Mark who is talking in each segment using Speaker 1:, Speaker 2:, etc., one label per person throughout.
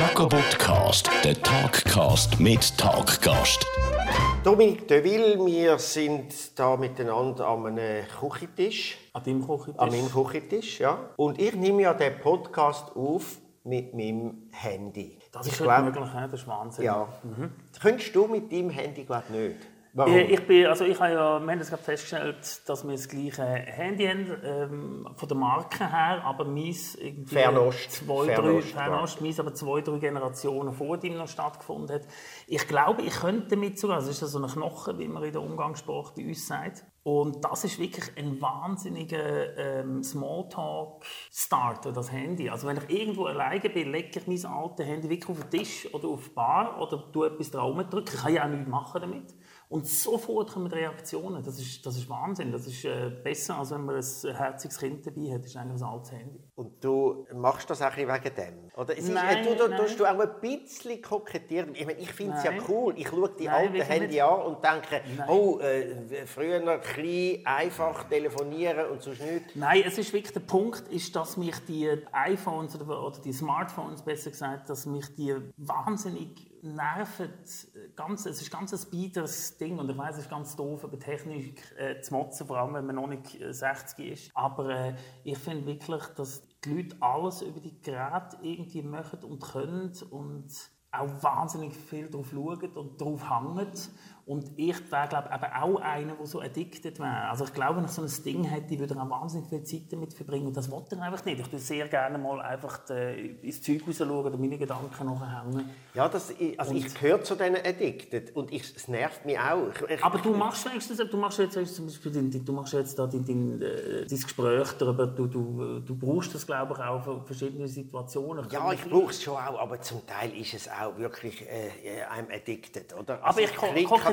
Speaker 1: Jacobotcast, der Talkcast mit Talkgast.
Speaker 2: Dominik Deville, wir sind da miteinander an einem Küchentisch.
Speaker 3: An deinem Küchentisch?
Speaker 2: An meinem Küchentisch, ja. Und ich nehme ja den Podcast auf mit meinem Handy.
Speaker 3: Das ist
Speaker 2: ich glaub,
Speaker 3: möglich, ne? das ist Wahnsinn.
Speaker 2: Ja. Mhm. Könntest du mit deinem Handy glaube nicht?
Speaker 3: Warum? Ich bin, also ich habe ja, wir haben gerade festgestellt, dass wir das gleiche Handy haben, ähm, von der Marke her, aber meins irgendwie
Speaker 2: Fernost.
Speaker 3: zwei,
Speaker 2: Fernost,
Speaker 3: drei, Fernost, meins aber zwei, drei Generationen vor dem noch stattgefunden hat. Ich glaube, ich könnte damit sogar, das ist so ein Knochen, wie man in der Umgangssprache bei uns sagt. Und das ist wirklich ein wahnsinniger ähm, Smalltalk-Starter, das Handy. Also wenn ich irgendwo alleine bin, lege ich mein altes Handy wirklich auf den Tisch oder auf die Bar oder tue etwas drauf drücken. Ich kann ja auch nichts machen damit. Und sofort kommen Reaktionen. Das ist, das ist Wahnsinn. Das ist äh, besser, als wenn man ein herziges Kind dabei hat. Das ist eigentlich ein altes Handy.
Speaker 2: Und du machst das auch wegen dem? Oder es
Speaker 3: nein,
Speaker 2: ist, du, du, tust du auch ein bisschen kokettieren? Ich, meine, ich finde es ja cool. Ich schaue die
Speaker 3: Nein,
Speaker 2: alten
Speaker 3: wirklich
Speaker 2: Handy
Speaker 3: nicht.
Speaker 2: an und denke,
Speaker 3: Nein.
Speaker 2: oh, äh, früher klein, einfach telefonieren und sonst nichts.
Speaker 3: Nein, es ist wirklich der Punkt, ist, dass mich die iPhones oder, oder die Smartphones besser gesagt, dass mich die wahnsinnig nerven. Ganz, es ist ganz ein biederes Ding und ich weiß, es ist ganz doof, über Technik äh, zu motzen, vor allem wenn man noch nicht äh, 60 ist. Aber äh, ich finde wirklich, dass die Leute alles über die Geräte irgendwie machen und können und auch wahnsinnig viel darauf schauen und darauf hängen. Und ich wäre, glaube ich, eben auch einer, der so addicted wäre. Also ich glaube, wenn ich so ein Ding hätte, würde er auch wahnsinnig viel Zeit damit verbringen. Und das wollte er einfach nicht. Ich würde sehr gerne mal einfach äh, ins Zeug raus schauen oder meine Gedanken nachhängen.
Speaker 2: Ja, das, also ich gehöre zu diesen Addicted und ich, es nervt mich auch. Ich, ich,
Speaker 3: Aber du machst wenigstens, du machst jetzt zum Beispiel, dein, du machst jetzt da dein, dein, äh, dein Gespräch darüber, du, du, du brauchst das, glaube ich, auch für verschiedene Situationen.
Speaker 2: ja, ich brauche es schon auch, aber zum Teil ist es auch wirklich äh, einem addicted, oder?
Speaker 3: Aber
Speaker 2: Also
Speaker 3: ich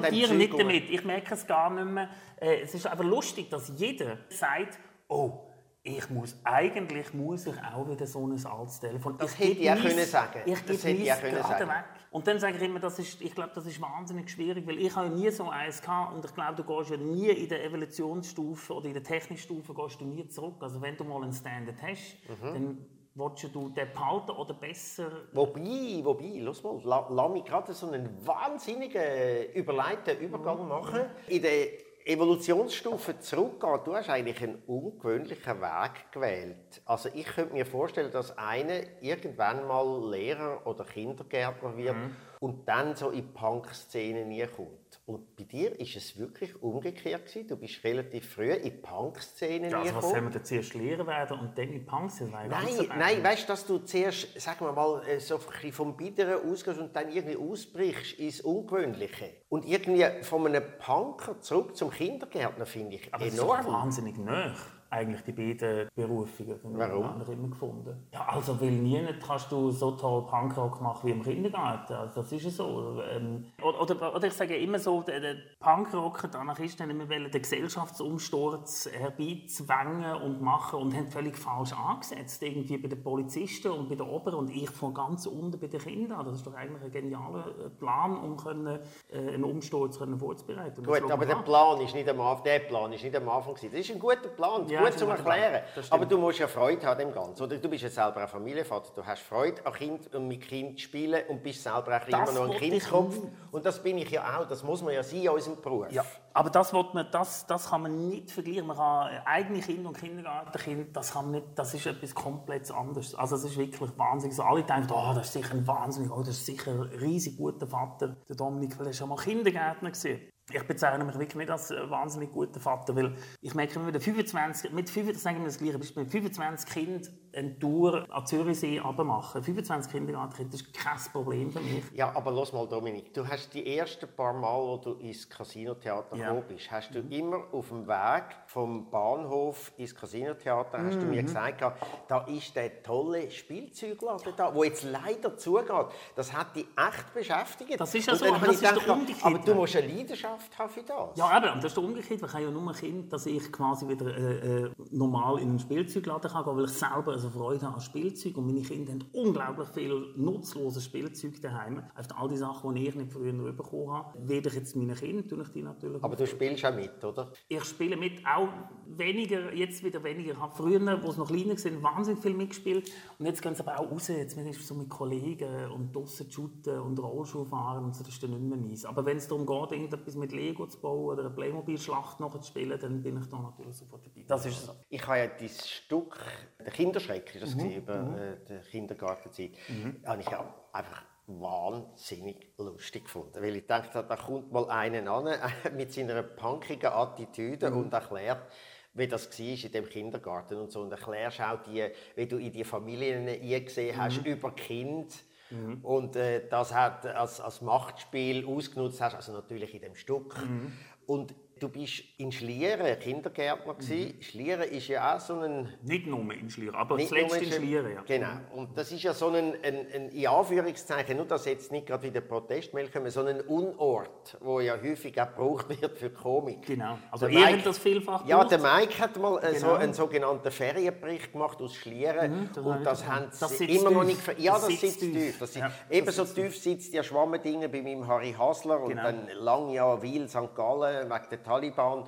Speaker 3: ko
Speaker 2: klicke an dem
Speaker 3: kokettiere
Speaker 2: Zeug
Speaker 3: nicht damit. Ich merke es gar nicht mehr. Äh, es ist aber lustig, dass jeder sagt, oh, ich muss, eigentlich muss ich auch wieder so ein altes Telefon.
Speaker 2: Das
Speaker 3: Ich
Speaker 2: hätte ich auch können sagen.
Speaker 3: Ich
Speaker 2: Das hätte ich auch können
Speaker 3: gerade
Speaker 2: sagen.
Speaker 3: weg. Und dann sage ich immer, das ist, ich glaube, das ist wahnsinnig schwierig, weil ich habe nie so eins gehabt und ich glaube, du gehst ja nie in der Evolutionsstufe oder in der Technikstufe gehst du nie zurück. Also wenn du mal einen Standard hast,
Speaker 2: Mhm.
Speaker 3: dann willst du den behalten oder besser
Speaker 2: Wobei, wobei, lass mal, la, lass mich gerade so einen wahnsinnigen überleiteten Übergang machen. In der Evolutionsstufe zurückgehen, du hast eigentlich einen ungewöhnlichen Weg gewählt. Also ich könnte mir vorstellen, dass einer irgendwann mal Lehrer oder Kindergärtner wird und dann so in die Punk-Szene nie kommt. Und bei dir ist es wirklich umgekehrt gewesen. Du bist relativ früh in die Punk-Szene
Speaker 3: ja, also was soll man denn zuerst Lehrer werden und dann in Punks? Das war ja ganz
Speaker 2: Nein, nein, weißt du, dass du zuerst, sagen wir mal, äh, so ein vom Biederen ausgehst und dann irgendwie ausbrichst ins Ungewöhnliche. Und irgendwie von einem Punker zurück zum Kindergärtner finde ich
Speaker 3: Aber das ist
Speaker 2: enorm.
Speaker 3: wahnsinnig nah, eigentlich die beiden Berufungen.
Speaker 2: Warum?
Speaker 3: den anderen immer gefunden. Ja, also weil nie kannst du so toll Punkrock machen wie im Kindergarten. Also das ist ja so. Ähm, oder, oder, oder ich sage immer so, der, der Punkrocker, die Anarchisten, haben immer wollen den Gesellschaftsumsturz herbeizwängen und machen und haben völlig falsch angesetzt. Irgendwie bei den Polizisten und bei den Oberen und ich von ganz unten bei den Kindern. Das ist doch eigentlich ein genialer äh, Plan, um können, äh, einen Umsturz können vorzubereiten.
Speaker 2: Gut, aber der
Speaker 3: an.
Speaker 2: Plan ist nicht am Anfang, der Plan ist nicht am Anfang. Das ist ein guter Plan,
Speaker 3: Ja,
Speaker 2: gut
Speaker 3: das ein guter Plan.
Speaker 2: Erklären.
Speaker 3: Das.
Speaker 2: Aber du musst ja Freude haben dem Ganzen. Oder du bist ja selber ein Familienvater, du hast Freude an Kind und mit Kind spielen und bist selber auch
Speaker 3: Das
Speaker 2: immer noch ein Kindskopf. Und das bin ich ja auch. Das muss man ja sein in unserem Beruf.
Speaker 3: Ja, aber das, man, das, das kann man nicht vergleichen. Man kann äh, eigene Kinder und Kindergartenkinder, das, kann man nicht, das ist etwas komplett anderes. Also es ist wirklich wahnsinnig. So, alle denken, oh, das ist sicher ein wahnsinnig, oh, das ist sicher ein riesig guter Vater, der Dominik, weil er schon mal Kindergärtner gesehen. Ich bezeichne mich wirklich nicht als äh, wahnsinnig guter Vater, weil ich merke immer wieder 25, mit 25, sagen wir das gleiche mit 25 Kindern eine Tour an Zürichsee machen. 25 Kindergartenkinder, das ist kein Problem für mich.
Speaker 2: Ja, aber los mal, Dominik, du hast die ersten paar Mal, wo du ins Casinotheater
Speaker 3: Ja.
Speaker 2: gekommen bist, hast du immer auf dem Weg vom Bahnhof ins Casinotheater, hast du
Speaker 3: Mhm.
Speaker 2: mir gesagt, gehabt, da ist der tolle Spielzeugladen da, wo jetzt leider zugeht. Das hat dich echt beschäftigt.
Speaker 3: Das ist ja so, aber das
Speaker 2: ich
Speaker 3: ist
Speaker 2: gedacht,
Speaker 3: der Umgekehrt.
Speaker 2: aber du musst eine Leidenschaft haben für das.
Speaker 3: Ja, und das ist der umgekehrt. Ich habe ja nur ein Kind, dass ich quasi wieder äh, äh, normal in einen Spielzeugladen kann gehen, weil ich selber ein unheimliche Freude an Spielzeug und meine Kinder haben unglaublich viel nutzloses Spielzeug daheim. Einfach all die Sachen, die ich nicht früher bekommen habe, werde ich jetzt meinen Kindern, tue ich die natürlich
Speaker 2: Aber du spielst auch mit, oder?
Speaker 3: Ich spiele mit, auch weniger, jetzt wieder weniger. Ich habe früher, wo es noch kleiner war, wahnsinnig viel mitgespielt. Und jetzt gehen sie aber auch raus. Jetzt bin ich so mit Kollegen und draussen shooten und Rollschuh fahren und so, das ist dann nicht mehr meins. Aber wenn es darum geht, irgendetwas mit Lego zu bauen oder eine Playmobil-Schlacht noch zu spielen, dann bin ich da natürlich sofort dabei. Das ist so.
Speaker 2: Ich habe ja dieses Stück, der Kinderschreck, ist das mhm. über mhm. äh, die Kindergartenzeit, mhm. habe ich ja einfach wahnsinnig lustig gefunden. Weil ich dachte, da kommt mal einer an mit seiner punkigen Attitüde mhm. und erklärt, wie das war in dem Kindergarten und so. Und erklärst auch, die, wie du in die Familien eingesehen hast, mhm. über Kind. Mhm. Und äh, das hat als, als Machtspiel ausgenutzt hast, also natürlich in dem Stück. Mhm. Und Du bist in Schlieren Kindergärtner Mhm. Schlieren ist ja auch so ein...
Speaker 3: Nicht nur in Schlieren, aber zuletzt in Schlieren, ja.
Speaker 2: Genau. Und das ist ja so ein, ein, ein in Anführungszeichen, nur dass jetzt nicht gerade wieder Protestmail kommen, so ein Unort, wo ja häufig auch gebraucht wird für Komik.
Speaker 3: Genau. Also ihr habt das vielfach
Speaker 2: Ja, der Mike hat mal genau. so einen sogenannten Ferienbericht gemacht aus Schlieren mhm, das und das haben sie immer noch nicht... Ja, das, das sitzt tief. tief. Das ja, ebenso tief sitzt ja Schwammendinge bei meinem Harry Hasler genau. und dann lang ja Wil, St. Gallen wegen der Taliban.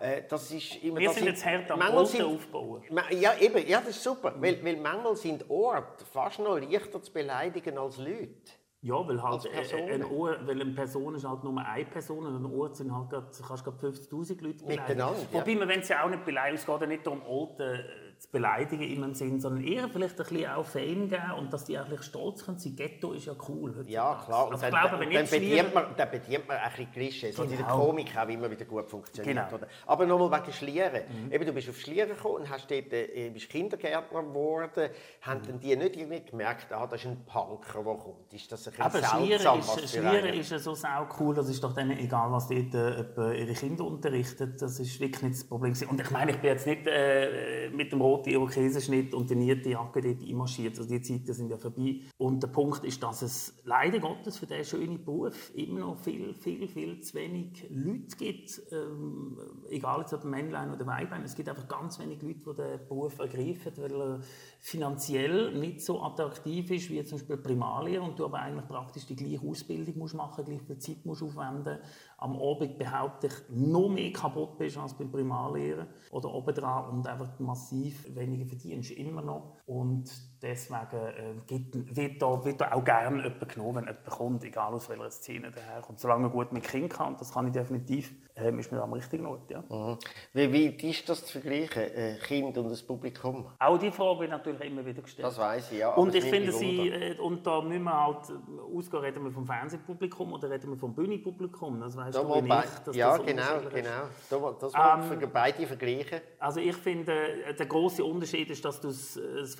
Speaker 3: Äh, das ist immer, Wir sind jetzt hart am aufbauen.
Speaker 2: Ja, eben, ja, das ist super. Mhm. Weil, weil manchmal sind Orte fast noch leichter zu beleidigen als Leute.
Speaker 3: Ja, weil halt äh, ein Ohr, weil eine Person ist halt nur eine Person und ein Ort sind halt grad, kannst du 50'000 Leute beleidigen.
Speaker 2: Miteinander,
Speaker 3: Wobei man, wenn es ja auch nicht beleidigt, es geht ja nicht um Orte zu beleidigen in einem Sinn, sondern eher vielleicht ein bisschen auch Fame geben und dass die eigentlich stolz können sein. Ghetto ist ja cool.
Speaker 2: Heutzutage. Ja, klar. Also, dann, glaube, dann, bedient man, dann bedient man ein bisschen Klischees, genau. die in der genau. Komik auch immer wieder gut funktioniert. Genau. Oder? Aber nochmal wegen Schlieren. Mhm. Eben, du bist auf Schlieren gekommen und hast dort, äh, bist Kindergärtner geworden. Haben mhm. die nicht irgendwie gemerkt, ah, das ist ein Punker, der kommt? Ist das ein bisschen
Speaker 3: Aber Schlieren ist, Schlieren ist so sau cool, das ist doch denen egal, was dort äh, ihre Kinder unterrichtet. Das ist wirklich nicht das Problem. Und ich meine, ich bin jetzt nicht äh, mit dem roten Irokesenschnitt und der niete Jacke dort einmarschiert. Also die Zeiten sind ja vorbei. Und der Punkt ist, dass es leider Gottes für diesen schönen Beruf immer noch viel, viel, viel zu wenig Leute gibt. Ähm, egal ob Männlein oder Weiblein. Es gibt einfach ganz wenig Leute, die den Beruf ergreifen, weil er finanziell nicht so attraktiv ist wie zum Beispiel Primarlehre und du aber eigentlich praktisch die gleiche Ausbildung musst machen, gleich viel Zeit musst aufwenden. Am Abend behaupte ich, noch mehr kaputt bist als beim Primarlehren oder obendran und einfach massiv weniger verdienst immer noch. Und deswegen äh, gibt, wird, da, wird da auch gerne jemand genommen, wenn jemand kommt, egal aus welcher Szene daher kommt. Solange man gut mit Kindern kann, das kann ich definitiv, äh, ist man am richtigen Ort. Ja.
Speaker 2: Mhm. Wie, wie ist das zu vergleichen, äh, Kind und das Publikum?
Speaker 3: Auch die Frage wird natürlich immer wieder gestellt.
Speaker 2: Das weiß ich, ja.
Speaker 3: Und ich finde, sie, äh, und da müssen wir halt ausgehen, reden wir vom Fernsehpublikum oder reden wir vom Bühnenpublikum? Das weißt da du,
Speaker 2: nicht, dass Ja, das genau, genau. Das wollen ähm, beide vergleichen.
Speaker 3: Also ich finde, äh, der große Unterschied ist, dass du das, das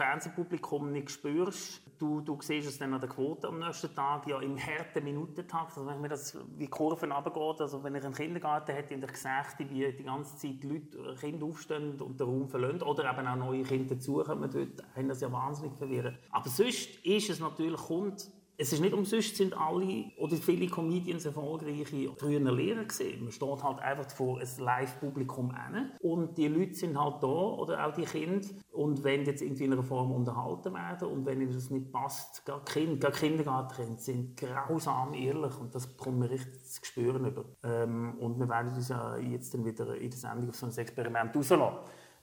Speaker 3: Fernsehpublikum nicht spürst. Du, du siehst es dann an der Quote am nächsten Tag, ja im harten Minutentakt. Also wenn mir das wie Kurven runtergeht, also wenn ich einen Kindergarten hätte und ich gesehen, wie die ganze Zeit Leute, Kinder aufstehen und den Raum verlassen oder eben auch neue Kinder dazukommen, dort haben das ja wahnsinnig verwirren. Aber sonst ist es natürlich, kommt es ist nicht umsonst, sind alle oder viele Comedians erfolgreiche früher Lehrer gesehen. Man steht halt einfach vor ein Live-Publikum und die Leute sind halt da oder auch die Kinder und wenn jetzt irgendwie in einer Form unterhalten werden und wenn ihnen das nicht passt, gar Kinder, gar Kindergartenkinder sind grausam ehrlich und das bekommt man richtig zu spüren über. Ähm, und wir werden uns ja jetzt dann wieder in der Sendung auf so ein Experiment rauslassen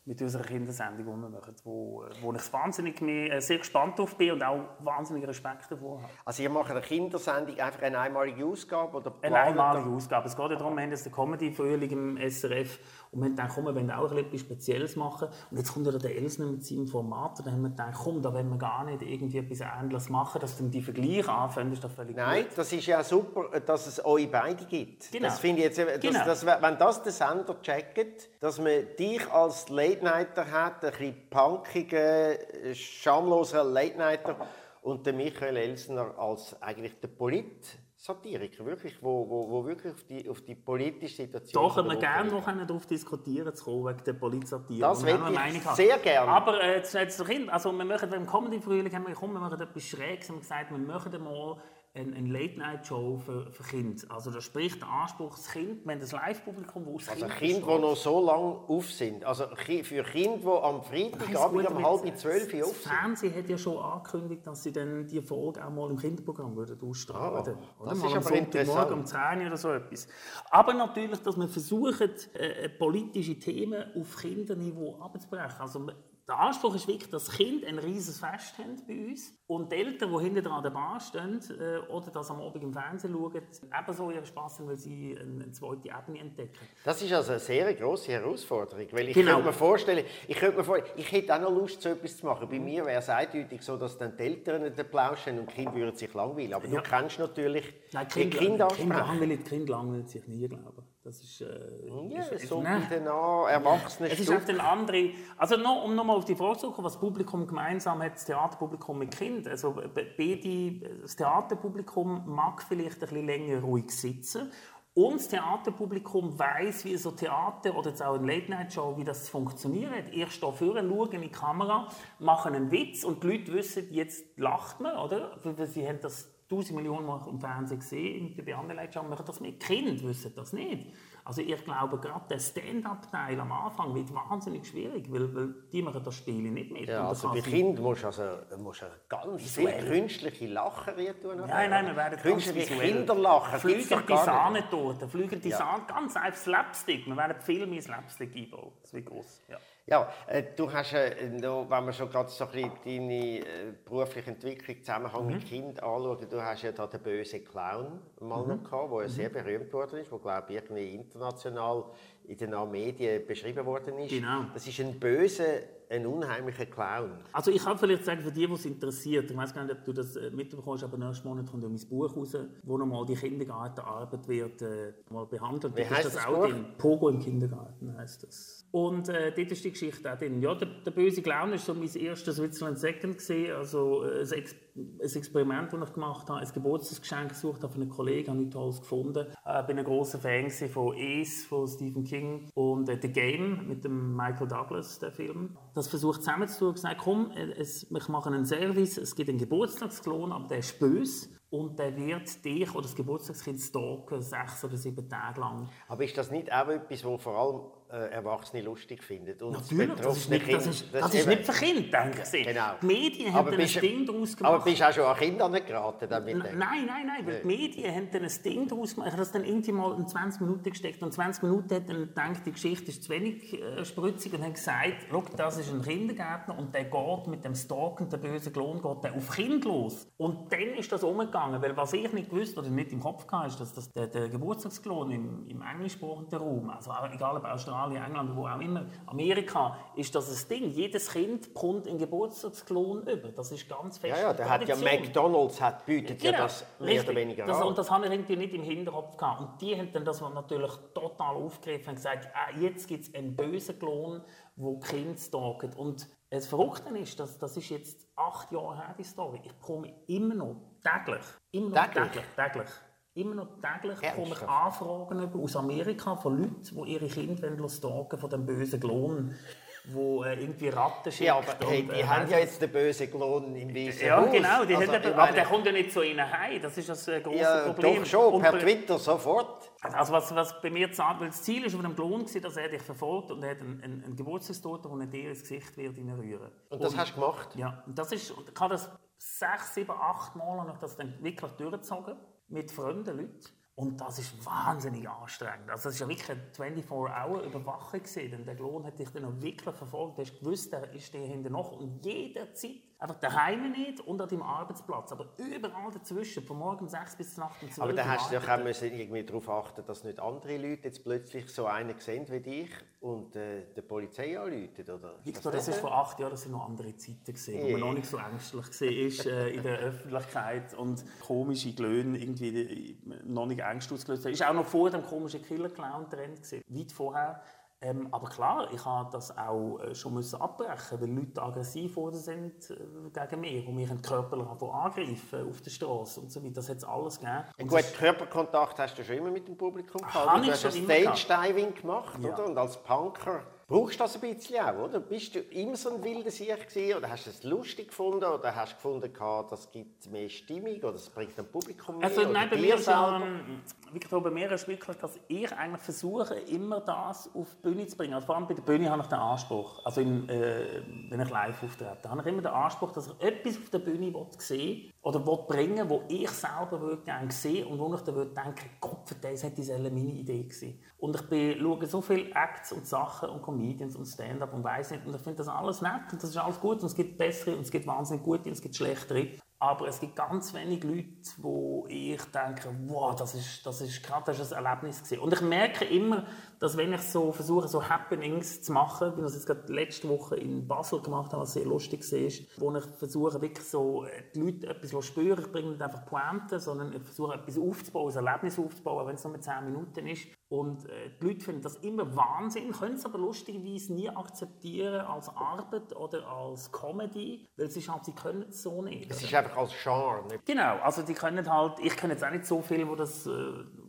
Speaker 3: mit unserer Kindersendung, die wir machen, wo, wo ich wahnsinnig mehr, äh, sehr gespannt drauf bin und auch wahnsinnig Respekt davor habe.
Speaker 2: Also ihr macht eine Kindersendung einfach eine einmalige Ausgabe? Oder
Speaker 3: eine einmalige Ausgabe. Es geht ja darum, wir haben jetzt den Comedy-Frühling im SRF und wir haben gedacht, komm, wir wollen auch etwas Spezielles machen. Und jetzt kommt ja der Elsner mit seinem Format und dann haben wir gedacht, komm, da wollen wir gar nicht irgendwie etwas Ähnliches machen, dass dann die Vergleiche anfangen, ist doch völlig
Speaker 2: Nein,
Speaker 3: gut.
Speaker 2: das ist ja super, dass es euch beide gibt.
Speaker 3: Genau.
Speaker 2: Das finde ich jetzt, dass, genau. dass, wenn das der Sender checkt, dass man dich als Late-Nighter hat, ein bisschen punkigen, schamlosen Late-Nighter und den Michael Elsner als eigentlich der Polit Satiriker, wirklich, wo, wo, wo wirklich auf die, auf die politische Situation...
Speaker 3: Da können wir gerne noch darauf diskutieren, zu kommen, wegen der Politsatire.
Speaker 2: Das will ich sehr gerne.
Speaker 3: Aber äh, jetzt, jetzt also wir machen, beim kommenden Frühling haben wir, komm, wir machen etwas Schräges, haben gesagt, wir machen mal eine, eine Late-Night-Show für, für Kinder. Also da spricht der Anspruch, das Kind, wenn das Live-Publikum, wo das
Speaker 2: Also
Speaker 3: Kind
Speaker 2: Kinder, die noch so lange auf sind. Also für Kinder, die am Freitagabend um halb zwölf
Speaker 3: das
Speaker 2: auf sind.
Speaker 3: Fernsehen hat ja schon angekündigt, dass sie dann die Folge auch mal im Kinderprogramm würden ausstrahlen
Speaker 2: Ah,
Speaker 3: würden.
Speaker 2: das ist
Speaker 3: mal am
Speaker 2: aber interessant.
Speaker 3: um 10 Uhr oder so etwas. Aber natürlich, dass man versucht, äh, äh, politische Themen auf Kinderniveau abzubrechen. Also der Anspruch ist wirklich, dass Kinder ein riesiges Fest haben bei uns und die Eltern, die hinten dran an der Bar stehen äh, oder das am Abend im Fernsehen schauen, ebenso ihren Spass haben, weil sie eine, zweite Ebene entdecken.
Speaker 2: Das ist also eine sehr grosse Herausforderung, weil ich
Speaker 3: Genau.
Speaker 2: könnte mir vorstellen, ich könnte mir vorstellen, ich hätte auch noch Lust, so etwas zu machen. Bei mir wäre es eindeutig so, dass dann die Eltern nicht plauschen und die Kinder würden sich langweilen. Aber
Speaker 3: Ja.
Speaker 2: du kennst natürlich
Speaker 3: Nein,
Speaker 2: die
Speaker 3: Kinder,
Speaker 2: Kinder
Speaker 3: Kinder,
Speaker 2: ansprechen.
Speaker 3: langweilen, die Kinder langweilen sich nie, glaube ich. Das ist, äh,
Speaker 2: Ja,
Speaker 3: ist-
Speaker 2: so
Speaker 3: nein.
Speaker 2: bei den erwachsenen
Speaker 3: Es ist
Speaker 2: Stück.
Speaker 3: einfach ein andere. Also noch, um nochmal auf die Frage zu kommen, was das Publikum gemeinsam hat, das Theaterpublikum mit Kind. Also beide, das Theaterpublikum mag vielleicht ein bisschen länger ruhig sitzen. Und das Theaterpublikum weiß, wie so Theater oder jetzt auch eine Late-Night-Show, wie das funktioniert. Ich stehe vorne, schaue in die Kamera, mache einen Witz und die Leute wissen, jetzt lacht man, oder? Sie haben das tausend Millionen Mal im Fernsehen gesehen, bei anderen Leuten machen das mit Kind, wissen das nicht. Also ich glaube, gerade der Stand-up-Teil am Anfang wird wahnsinnig schwierig, weil, weil die machen das Spiel nicht mit.
Speaker 2: Ja, also bei Kindern musst du also, musst du ganz viel
Speaker 3: Visuell.
Speaker 2: künstliche Lachen tun.
Speaker 3: Nein, nein, wir werden
Speaker 2: Künstliche. Kinderlachen gar nicht.
Speaker 3: Sahnetorte, flügende
Speaker 2: Ja.
Speaker 3: Sahne, ganz einfach Slapstick. Wir werden viel mehr Slapstick einbauen. Das wird groß. Ja.
Speaker 2: Ja, äh, du hast, äh, noch, wenn wir schon gerade so ein bisschen deine äh, berufliche Entwicklung im Zusammenhang
Speaker 3: Mhm.
Speaker 2: mit Kind anschauen, du hast ja da den bösen Clown mal
Speaker 3: Mhm.
Speaker 2: noch gehabt, der ja sehr berühmt worden ist, der glaube ich irgendwie international in den Medien beschrieben worden ist.
Speaker 3: Genau.
Speaker 2: Das ist ein böser, ein unheimlicher Clown.
Speaker 3: Also ich kann vielleicht sagen, für die, die es interessiert, ich weiß gar nicht, ob du das äh, mitbekommst, aber nächsten Monat kommt ja mein Buch raus, wo nochmal die Kindergartenarbeit wird äh, mal behandelt.
Speaker 2: Wie
Speaker 3: ist
Speaker 2: das
Speaker 3: das auch drin. Pogo im Kindergarten heißt das. Und äh, dort ist die Geschichte auch drin. Ja, der, der böse Clown ist so mein erstes Switzerland Second gesehen, also äh, ein, Ex ein Experiment, das ich gemacht habe, ein Geburtstagsgeschenk gesucht habe von einem Kollegen, habe nichts Tolles gefunden. Äh, bin ein großer Fan von Es von Stephen King und äh, The Game mit dem Michael Douglas, der Film. Das versucht zusammenzutun und gesagt, komm, äh, es, wir machen einen Service, es gibt einen Geburtstagsklon, aber der ist böse und der wird dich oder das Geburtstagskind stalken, sechs oder sieben Tage lang.
Speaker 2: Aber ist das nicht auch etwas, was vor allem äh, Erwachsene lustig finden? Und
Speaker 3: Natürlich, das ist, nicht, das ist, das ist nicht für Kinder, denke ich.
Speaker 2: Genau.
Speaker 3: Die Medien
Speaker 2: Aber
Speaker 3: haben dann ein
Speaker 2: bist-
Speaker 3: Ding daraus
Speaker 2: Aber
Speaker 3: gemacht.
Speaker 2: bist du auch schon an Kinder nicht geraten damit?
Speaker 3: N- Nein, nein, nein, weil die Medien haben dann ein Ding daraus gemacht. Ich habe das dann irgendwie mal in 20 Minuten gesteckt und 20 Minuten hat dann gedacht, die Geschichte ist zu wenig äh, spritzig und haben gesagt, schau, das ist ein Kindergärtner und der geht mit dem Stalken, der böse Klon, geht der auf Kind los. Und dann ist das umgegangen, weil was ich nicht gewusst oder nicht im Kopf hatte, ist, dass das der, der Geburtstagsklon im, im englischsprachigen Raum, also egal ob Australien, England, wo auch immer, Amerika, ist das ein Ding. Jedes Kind kommt einen Geburtstagsklon über. Das ist ganz fest.
Speaker 2: Ja, ja, der hat ja. McDonalds hat, bietet ja
Speaker 3: Genau,
Speaker 2: das mehr
Speaker 3: richtig.
Speaker 2: oder weniger
Speaker 3: das,
Speaker 2: an.
Speaker 3: Und das habe ich irgendwie nicht im Hinterkopf gehabt. Und die haben dann das natürlich total aufgegriffen und gesagt, ah, jetzt gibt es einen bösen Klon, der Kinder stalkt. Und das Verrückte ist, dass, das ist jetzt acht Jahre her, die Story. Ich bekomme immer noch täglich, immer noch
Speaker 2: Täglich?
Speaker 3: täglich, täglich, immer noch täglich bekomme ich
Speaker 2: Ernsthaft?
Speaker 3: Anfragen über aus Amerika von Leuten, die ihre Kinder stalken von dem bösen Klon, wo äh, irgendwie Ratten schickt.
Speaker 2: Ja, aber hey,
Speaker 3: und,
Speaker 2: die
Speaker 3: äh,
Speaker 2: haben ja jetzt den bösen Klon im Weißen
Speaker 3: ja,
Speaker 2: Haus.
Speaker 3: genau. Die
Speaker 2: Also,
Speaker 3: haben
Speaker 2: ich
Speaker 3: aber der kommt ja nicht zu ihnen heim. Das ist das äh, große
Speaker 2: ja,
Speaker 3: Problem.
Speaker 2: doch schon,
Speaker 3: Und
Speaker 2: per Twitter sofort.
Speaker 3: Also was, was bei mir zahlt, weil das Ziel ist von dem Klon war, dass er dich verfolgt und er hat einen, einen, einen Geburtstagstorte, der dir ins Gesicht wird rühren.
Speaker 2: Und das hast du gemacht?
Speaker 3: Ja, und das ist, und ich habe das sechs, sieben, acht Mal habe ich das dann wirklich durchgezogen mit fremden Leuten. Und das ist wahnsinnig anstrengend. Also das war ja wirklich eine 24-Hour-Überwachung. gewesen, Denn der Klon hat dich dann auch wirklich verfolgt. Du hast gewusst, der ist dir hinter noch. Und jederzeit, einfach daheim nicht und an deinem Arbeitsplatz. Aber überall dazwischen, von morgen um 6 bis Nacht um 12
Speaker 2: Aber da hast du doch auch müssen irgendwie darauf achten, dass nicht andere Leute jetzt plötzlich so einen sehen wie dich und äh, der Polizei anrufen, oder?
Speaker 3: Victor, das ist vor acht Jahren, das sind noch andere Zeiten gesehen, wo man noch nicht so ängstlich war äh, in der Öffentlichkeit und komische Glöhne irgendwie noch nicht Ängste ausgelöst haben. Ist auch noch vor dem komischen Killer-Clown-Trend weit vorher. Ähm, aber klar, ich habe das auch äh, schon müssen abbrechen, weil Leute aggressiv geworden sind äh, gegen mich und mich körperlich anfangen angreifen auf der Straße und so weiter. Das hat es alles gegeben. Und
Speaker 2: Gut,
Speaker 3: das
Speaker 2: Körperkontakt hast du schon immer mit dem Publikum gehabt. Du hast
Speaker 3: schon
Speaker 2: Stage-Diving gemacht,
Speaker 3: Ja.
Speaker 2: oder? Und als Punker Brauchst du das ein bisschen auch, oder? Bist du immer so ein wilder Sieg gewesen, oder hast du es lustig gefunden oder hast du gefunden, das gibt mehr Stimmung oder es bringt ein Publikum mehr?
Speaker 3: Also nein, bei mir ist ähm, Victor, bei mir ist wirklich, dass ich eigentlich versuche, immer das auf die Bühne zu bringen. Also vor allem bei der Bühne habe ich den Anspruch, also in, äh, wenn ich live auftrete, habe ich immer den Anspruch, dass ich etwas auf der Bühne will sehen oder will bringen wo ich selber würde gerne sehen und wo ich dann würde denken, Gott, das hätte diese meine Idee gewesen. Und ich bin, schaue so viele Acts und Sachen und Comedians und Stand-up und weiß nicht und ich finde das alles nett und das ist alles gut und es gibt bessere und es gibt wahnsinnig gute und es gibt schlechtere. Aber es gibt ganz wenige Leute, wo ich denke, wow, das ist, das ist gerade das ist ein Erlebnis gewesen. Und ich merke immer, dass wenn ich so versuche, so Happenings zu machen, wie wir es jetzt gerade letzte Woche in Basel gemacht haben, was sehr lustig war, wo ich versuche, wirklich so äh, die Leute etwas zu spüren, ich bringe nicht einfach Pointen, sondern ich versuche etwas aufzubauen, ein Erlebnis aufzubauen, wenn es nur mit 10 Minuten ist. Und äh, die Leute finden das immer Wahnsinn, können es aber lustigerweise nie akzeptieren als Arbeit oder als Comedy, weil sie, halt, sie können es so nicht.
Speaker 2: Es ist einfach als Genre. Nicht?
Speaker 3: Genau, also die können halt, ich kenne jetzt auch nicht so viele, wo das, äh,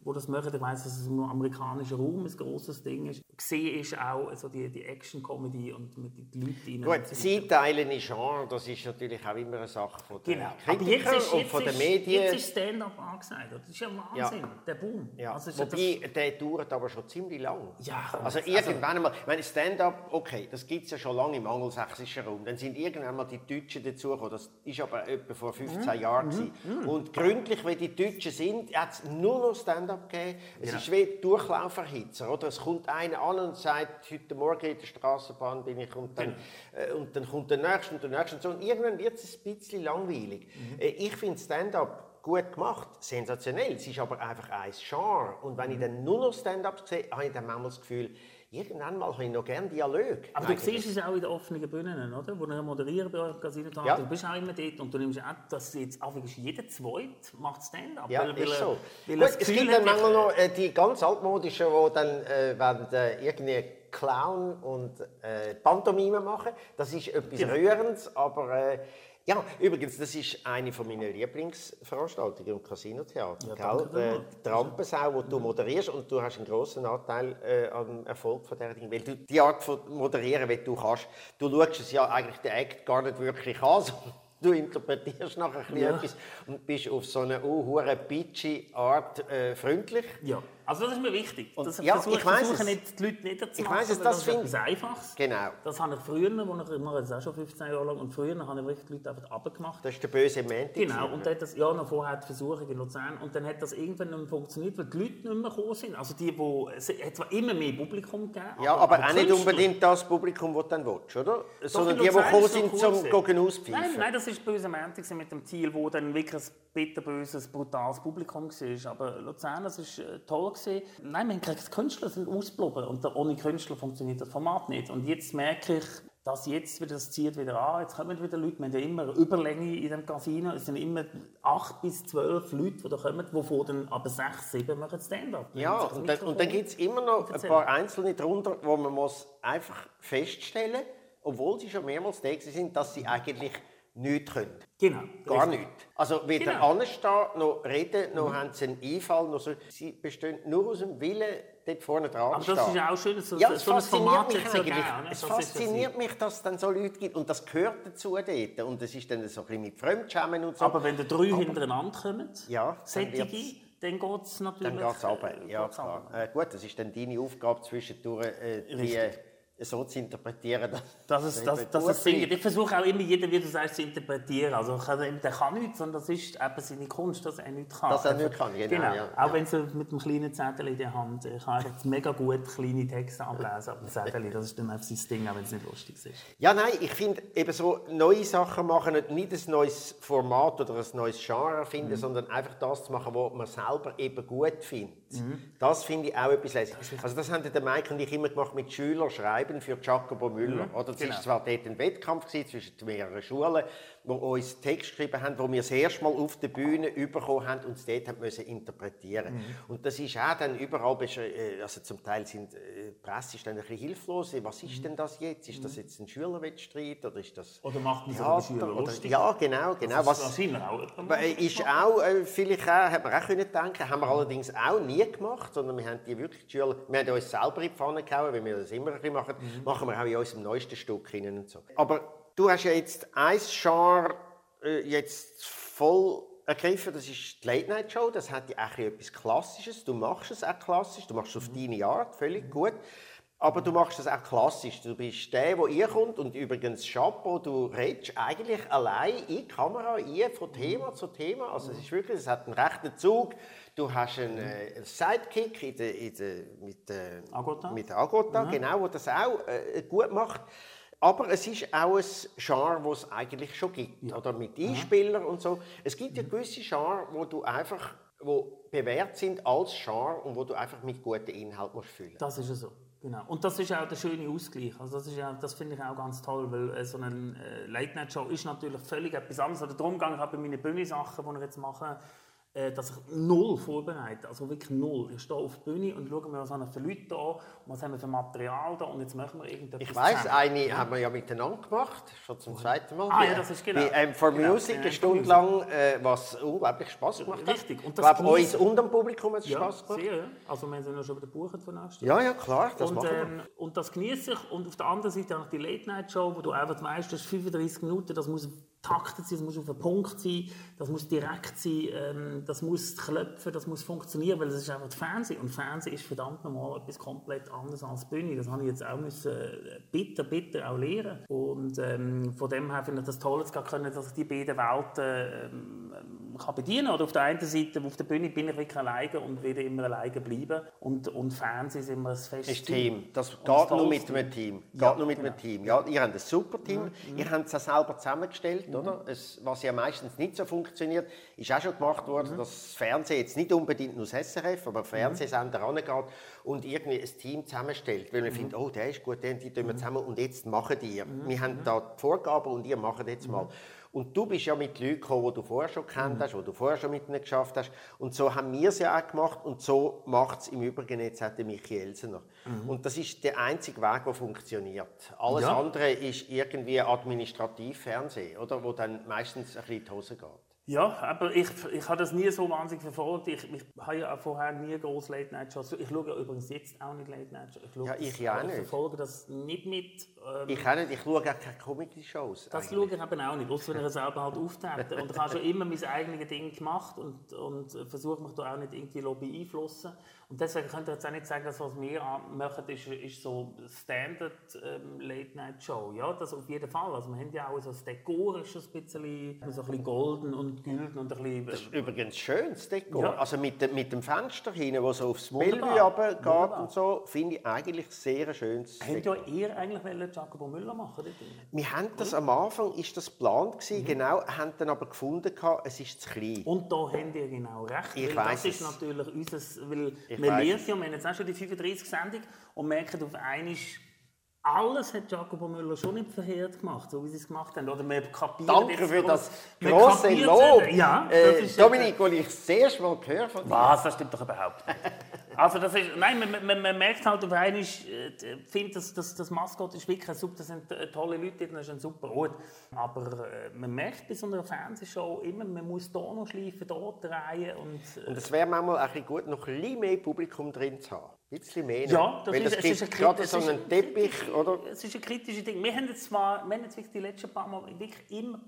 Speaker 3: wo das machen. Ich weiß, dass es im amerikanischen Raum ein grosses Ding ist. Gesehen ist auch also die, die Action-Comedy und mit den Leuten.
Speaker 2: Gut, sie teilen in Genre, das ist natürlich auch immer eine Sache von den
Speaker 3: genau.
Speaker 2: Kritikern
Speaker 3: ist,
Speaker 2: und von den Medien.
Speaker 3: Jetzt ist Stand-up angesagt, das ist ja Wahnsinn, ja. der Boom.
Speaker 2: Ja. Also Wobei, das... der dauert aber schon ziemlich lang.
Speaker 3: Ja,
Speaker 2: also irgendwann also, mal, meine Stand-up, okay, das gibt es ja schon lange im angelsächsischen Raum, dann sind irgendwann mal die Deutschen dazugekommen, das ist aber etwa vor 15 mhm. Jahren mhm. Mhm. Und gründlich, wie die Deutschen sind, hat es nur noch Stand-up gegeben. Es genau. ist wie Durchlauferhitzer, oder? Es kommt einer an und sagt, heute Morgen in der Straßenbahn bin ich und dann, genau. äh, und dann kommt der Nächste und der Nächste und so. Und irgendwann wird es ein bisschen langweilig. Mhm. Äh, ich finde Stand-up gut gemacht, sensationell. Es ist aber einfach ein Genre. Und wenn mhm. ich dann nur noch Stand-up sehe, habe ich dann manchmal das Gefühl, irgendwann mal habe ich noch gerne Dialog.
Speaker 3: Aber du siehst es auch in den offenen Bühnen, oder? Wo ich moderiere bei eurem Casino ja. Du bist auch immer dort und du nimmst auch, dass jetzt einfach jeder Zweite macht Stand-up.
Speaker 2: Ja, weil, ist so. Gut, es gibt dann manchmal noch äh, die ganz altmodischen, die dann äh, werden, äh, irgendwie Clown und äh, Pantomime machen. Das ist etwas ja. Rührendes, aber äh, ja, übrigens, das ist eine von meinen Lieblingsveranstaltungen im Casino-Theater. Ja, die Rampensau, die du moderierst und du hast einen grossen Anteil äh, am Erfolg von dieser Dinge. Weil du die Art von moderieren, wie du kannst, du schaust es ja eigentlich den Act gar nicht wirklich an, du interpretierst nachher ja. etwas und bist auf so eine uh, pitchy Art äh, freundlich.
Speaker 3: Ja. Also das ist mir wichtig.
Speaker 2: Das ja, versuche, ich versuche
Speaker 3: nicht, die Leute niederzumachen.
Speaker 2: Ich weiss, das, das ist
Speaker 3: Einfaches.
Speaker 2: Genau.
Speaker 3: Das habe ich früher, wo ich, ich mache jetzt auch schon 15 Jahre lang, und früher habe ich wirklich die Leute einfach runtergemacht.
Speaker 2: Das ist der böse Mensch.
Speaker 3: Genau, und dann hat das, ja, noch vorher die Versuchung in Luzern, und dann hat das irgendwann nicht mehr funktioniert, weil die Leute nicht mehr gekommen sind. Also die, wo, es hat zwar immer mehr Publikum gegeben.
Speaker 2: Ja, aber, aber auch nicht unbedingt das Publikum, das du dann willst, oder? Sondern die, die gekommen sind, zum Gucken auspfeifen.
Speaker 3: Nein, nein, das war böse Mensch mit dem Ziel, wo dann wirklich ein bitterböses, brutales Publikum war. Aber Luzern, das war äh, toll. Gewesen. Nein, wir kriegen Künstler sind ausgeblieben und ohne Künstler funktioniert das Format nicht. Und jetzt merke ich, dass jetzt wieder, das zieht wieder an, jetzt kommen wieder Leute, wir haben ja immer Überlänge in dem Casino, es sind immer acht bis zwölf Leute, die da kommen, wovon dann aber sechs, sieben machen Stand-up.
Speaker 2: Ja, und dann, und dann gibt es immer noch ein paar Einzelne darunter, wo man muss einfach feststellen obwohl sie schon mehrmals da sind, dass sie eigentlich nichts können.
Speaker 3: Genau.
Speaker 2: Gar richtig. nichts. Also weder genau. anstehen, noch reden, noch mhm. haben sie einen Einfall, noch so. Sie bestehen nur aus dem Willen, dort vorne dran
Speaker 3: Aber das ist auch schön, so,
Speaker 2: ja,
Speaker 3: so
Speaker 2: ein Format mich eigentlich. Geben, Es das fasziniert das mich, dass es dann so Leute gibt und das gehört dazu dort. Und es ist dann so ein bisschen mit Fremdschämen und so.
Speaker 3: Aber wenn da drei Aber, hintereinander kommen, ja, Sättige, dann geht es natürlich...
Speaker 2: Dann geht es runter, ja klar. Äh, gut, das ist dann deine Aufgabe zwischendurch, äh, die so zu interpretieren, dass,
Speaker 3: das ist, das, das ist Singen. Ich versuche auch immer, jeder, wie du sagst, zu interpretieren. Also, der kann nichts, sondern das ist eben seine Kunst, dass er nichts kann.
Speaker 2: Dass er nichts kann, genau. genau.
Speaker 3: Ja, auch ja. wenn sie mit einem kleinen Zettel in der Hand, ich kann jetzt mega gut kleine Texte ablesen, aber Zettel, das ist dann einfach sein Ding, auch wenn es nicht lustig ist.
Speaker 2: Ja, nein, ich finde eben so neue Sachen machen, nicht ein neues Format oder ein neues Genre erfinden, mhm. sondern einfach das zu machen, was man selber eben gut findet. Mhm. Das finde ich auch etwas lässig. Also das haben der Mike und ich immer gemacht mit Schülern schreiben für Jacobo Müller. Mhm. Oder es genau. war zwar dort ein Wettkampf zwischen mehreren Schulen die uns Text geschrieben haben, wo wir das erste Mal auf der Bühne bekommen haben und es dort haben müssen interpretieren mhm. Und das ist auch dann überall, äh, also zum Teil sind äh, die Presse ist dann ein bisschen hilflos. Was ist mhm. denn das jetzt? Ist das mhm. jetzt ein Schülerwettstreit oder ist das
Speaker 3: Oder macht man ja, die Schüler lustig?
Speaker 2: Ja, genau, genau.
Speaker 3: Was, was auch
Speaker 2: ist auch, äh, vielleicht auch, hat man auch können denken, haben wir allerdings auch nie gemacht, sondern wir haben die wirklich die Schüler, wir haben uns selber in die Pfanne gehauen, weil wir das immer ein bisschen machen, mhm. machen wir auch in unserem neuesten Stück und so. Aber Du hast ja jetzt ein Genre äh, jetzt voll ergriffen, das ist die Late Night Show. Das hat ja auch etwas Klassisches. Du machst es auch klassisch, du machst es auf deine Art, völlig gut. Aber du machst es auch klassisch. Du bist der, der ihr kommt und übrigens Chapeau, du redest eigentlich allein in die Kamera, ein, von Thema zu Thema. Also es ist wirklich, es hat einen rechten Zug. Du hast einen äh, Sidekick in der, in der, mit, äh,
Speaker 3: Agota,
Speaker 2: mit Agota mhm. genau, der das auch äh, gut macht. Aber es ist auch ein Genre, das es eigentlich schon gibt. Oder mit Einspielern und so. Es gibt ja gewisse Genre, wo du einfach wo bewährt sind als Genre und wo du einfach mit guten Inhalten musst füllen
Speaker 3: Das ist ja so. Genau. Und das ist auch der schöne Ausgleich. Also das, ist ja, das finde ich auch ganz toll, weil äh, so eine äh, Late-Night-Show ist natürlich völlig etwas anderes. Oder darum gehe ich bei meinen Bühne-Sachen, die ich jetzt mache, dass ich null vorbereite, also wirklich null. Ich stehe auf der Bühne und schaue mir, was haben wir für Leute da, was haben wir für Material da und jetzt machen wir irgendetwas
Speaker 2: Ich weiss, eine ja. haben wir ja miteinander gemacht, schon zum zweiten Mal.
Speaker 3: Ah ja, das ist genau.
Speaker 2: Bei ähm, For genau. Music, eine Stunde lang, äh, was unglaublich Spaß gemacht
Speaker 3: hat. Richtig.
Speaker 2: Und das ich glaube, uns und dem Publikum hat es
Speaker 3: ja,
Speaker 2: Spaß gemacht.
Speaker 3: Sehr, ja. Also wir sind ja schon wieder gebucht von nächstes
Speaker 2: Ja, ja, klar, das
Speaker 3: und,
Speaker 2: machen wir. Ähm,
Speaker 3: und das genieße ich und auf der anderen Seite auch die Late-Night-Show, wo du einfach weißt, das ist 35 Minuten, das muss taktet sein, das muss auf den Punkt sein, das muss direkt sein, ähm, das muss klopfen, das muss funktionieren, weil das ist einfach Fernsehen und Fernsehen ist verdammt normal etwas komplett anderes als Bühne. Das habe ich jetzt auch müssen äh, bitter, bitter auch lernen und ähm, von dem her finde ich das toll, können, dass ich die beiden Welten ähm, kann bedienen oder auf der einen Seite auf der Bühne bin ich wirklich alleine und werde immer alleine bleiben und, und Fernsehen ist immer ein festes
Speaker 2: Team. Das geht nur mit einem Team. Geht ja, nur mit genau. einem Team. Ja, ihr habt ein super Team. Mhm. Ihr habt es auch selber zusammengestellt, mhm. oder? Es, was ja meistens nicht so funktioniert, ist auch schon gemacht worden, mhm. dass das Fernsehen jetzt nicht unbedingt nur das SRF, aber Fernsehsender mhm. angeht und irgendwie ein Team zusammenstellt, weil man mhm. findet, oh, der ist gut, den, die tun wir mhm. zusammen und jetzt machen die. Mhm. Wir haben da die Vorgaben und ihr macht jetzt mal. Und du bist ja mit Leuten gekommen, die du vorher schon kennt hast, die du vorher schon mit ihnen geschafft hast. Und so haben wir es ja auch gemacht und so macht es im Übrigen jetzt auch der Michi Elsener. Mhm. Und das ist der einzige Weg, der funktioniert. Alles ja. andere ist irgendwie Administrativfernsehen, oder? Wo dann meistens ein bisschen in die Hose geht.
Speaker 3: Ja, aber ich, ich habe das nie so wahnsinnig verfolgt. Ich, ich habe ja vorher nie groß Late Night Shows. Ich schaue übrigens jetzt auch nicht Late Night Shows.
Speaker 2: Ich ja, ich ja auch nicht.
Speaker 3: Ich verfolge das nicht mit.
Speaker 2: Ähm, ich auch nicht. Ich schaue auch keine Comedy Shows.
Speaker 3: Das eigentlich. schaue ich eben auch nicht. Außer wenn er selber halt auftreten. Und ich habe schon immer mein eigenes Ding gemacht und, und versuche mich da auch nicht irgendwie beeinflussen. Und deswegen könnt ihr jetzt auch nicht sagen, dass was wir machen, ist, ist so Standard ähm, Late Night Show. Ja, das auf jeden Fall. Also wir haben ja auch so das Dekor ist ein bisschen, so ein bisschen golden und gülden und ein bisschen...
Speaker 2: Das ist übrigens schön, das Dekor. Ja. Also mit, mit dem Fenster hinten, wo so aufs Bellevue geht und so, finde ich eigentlich sehr schönes
Speaker 3: Habt ja ihr eigentlich Jacobo Müller machen
Speaker 2: Wir haben das am Anfang, ist das geplant gewesen, mhm. genau, haben dann aber gefunden, es ist zu klein.
Speaker 3: Und da habt ihr genau recht,
Speaker 2: ich
Speaker 3: weil das ist natürlich unser... Weil wir lernen ja, wir haben jetzt auch schon die 35 Sendung und merken auf einmal, alles hat Jacobo Müller schon nicht verkehrt gemacht, so wie sie es gemacht haben. Oder
Speaker 2: wir Danke jetzt, für das große Lob. Ja, äh, Dominik, als ich das erste Mal gehört von
Speaker 3: dir. Was? Das stimmt doch überhaupt nicht. Also das ist, nein, man, man, man merkt halt auf einmal, ich äh, finde, das, das, das Maskott ist wirklich super, das sind äh, tolle Leute, das ist ein super Ort. Aber äh, man merkt bei so einer Fernsehshow immer, man muss hier noch schleifen, dort drehen. Und,
Speaker 2: äh, und es wäre manchmal ein bisschen gut, noch ein bisschen mehr Publikum drin zu haben. Ein bisschen mehr.
Speaker 3: Ja, das
Speaker 2: Weil
Speaker 3: ist,
Speaker 2: es ist ein gerade so einen Teppich, oder?
Speaker 3: Es ist ein kritisches Ding. Wir haben jetzt zwar, wir haben jetzt wirklich die letzten paar Mal wirklich immer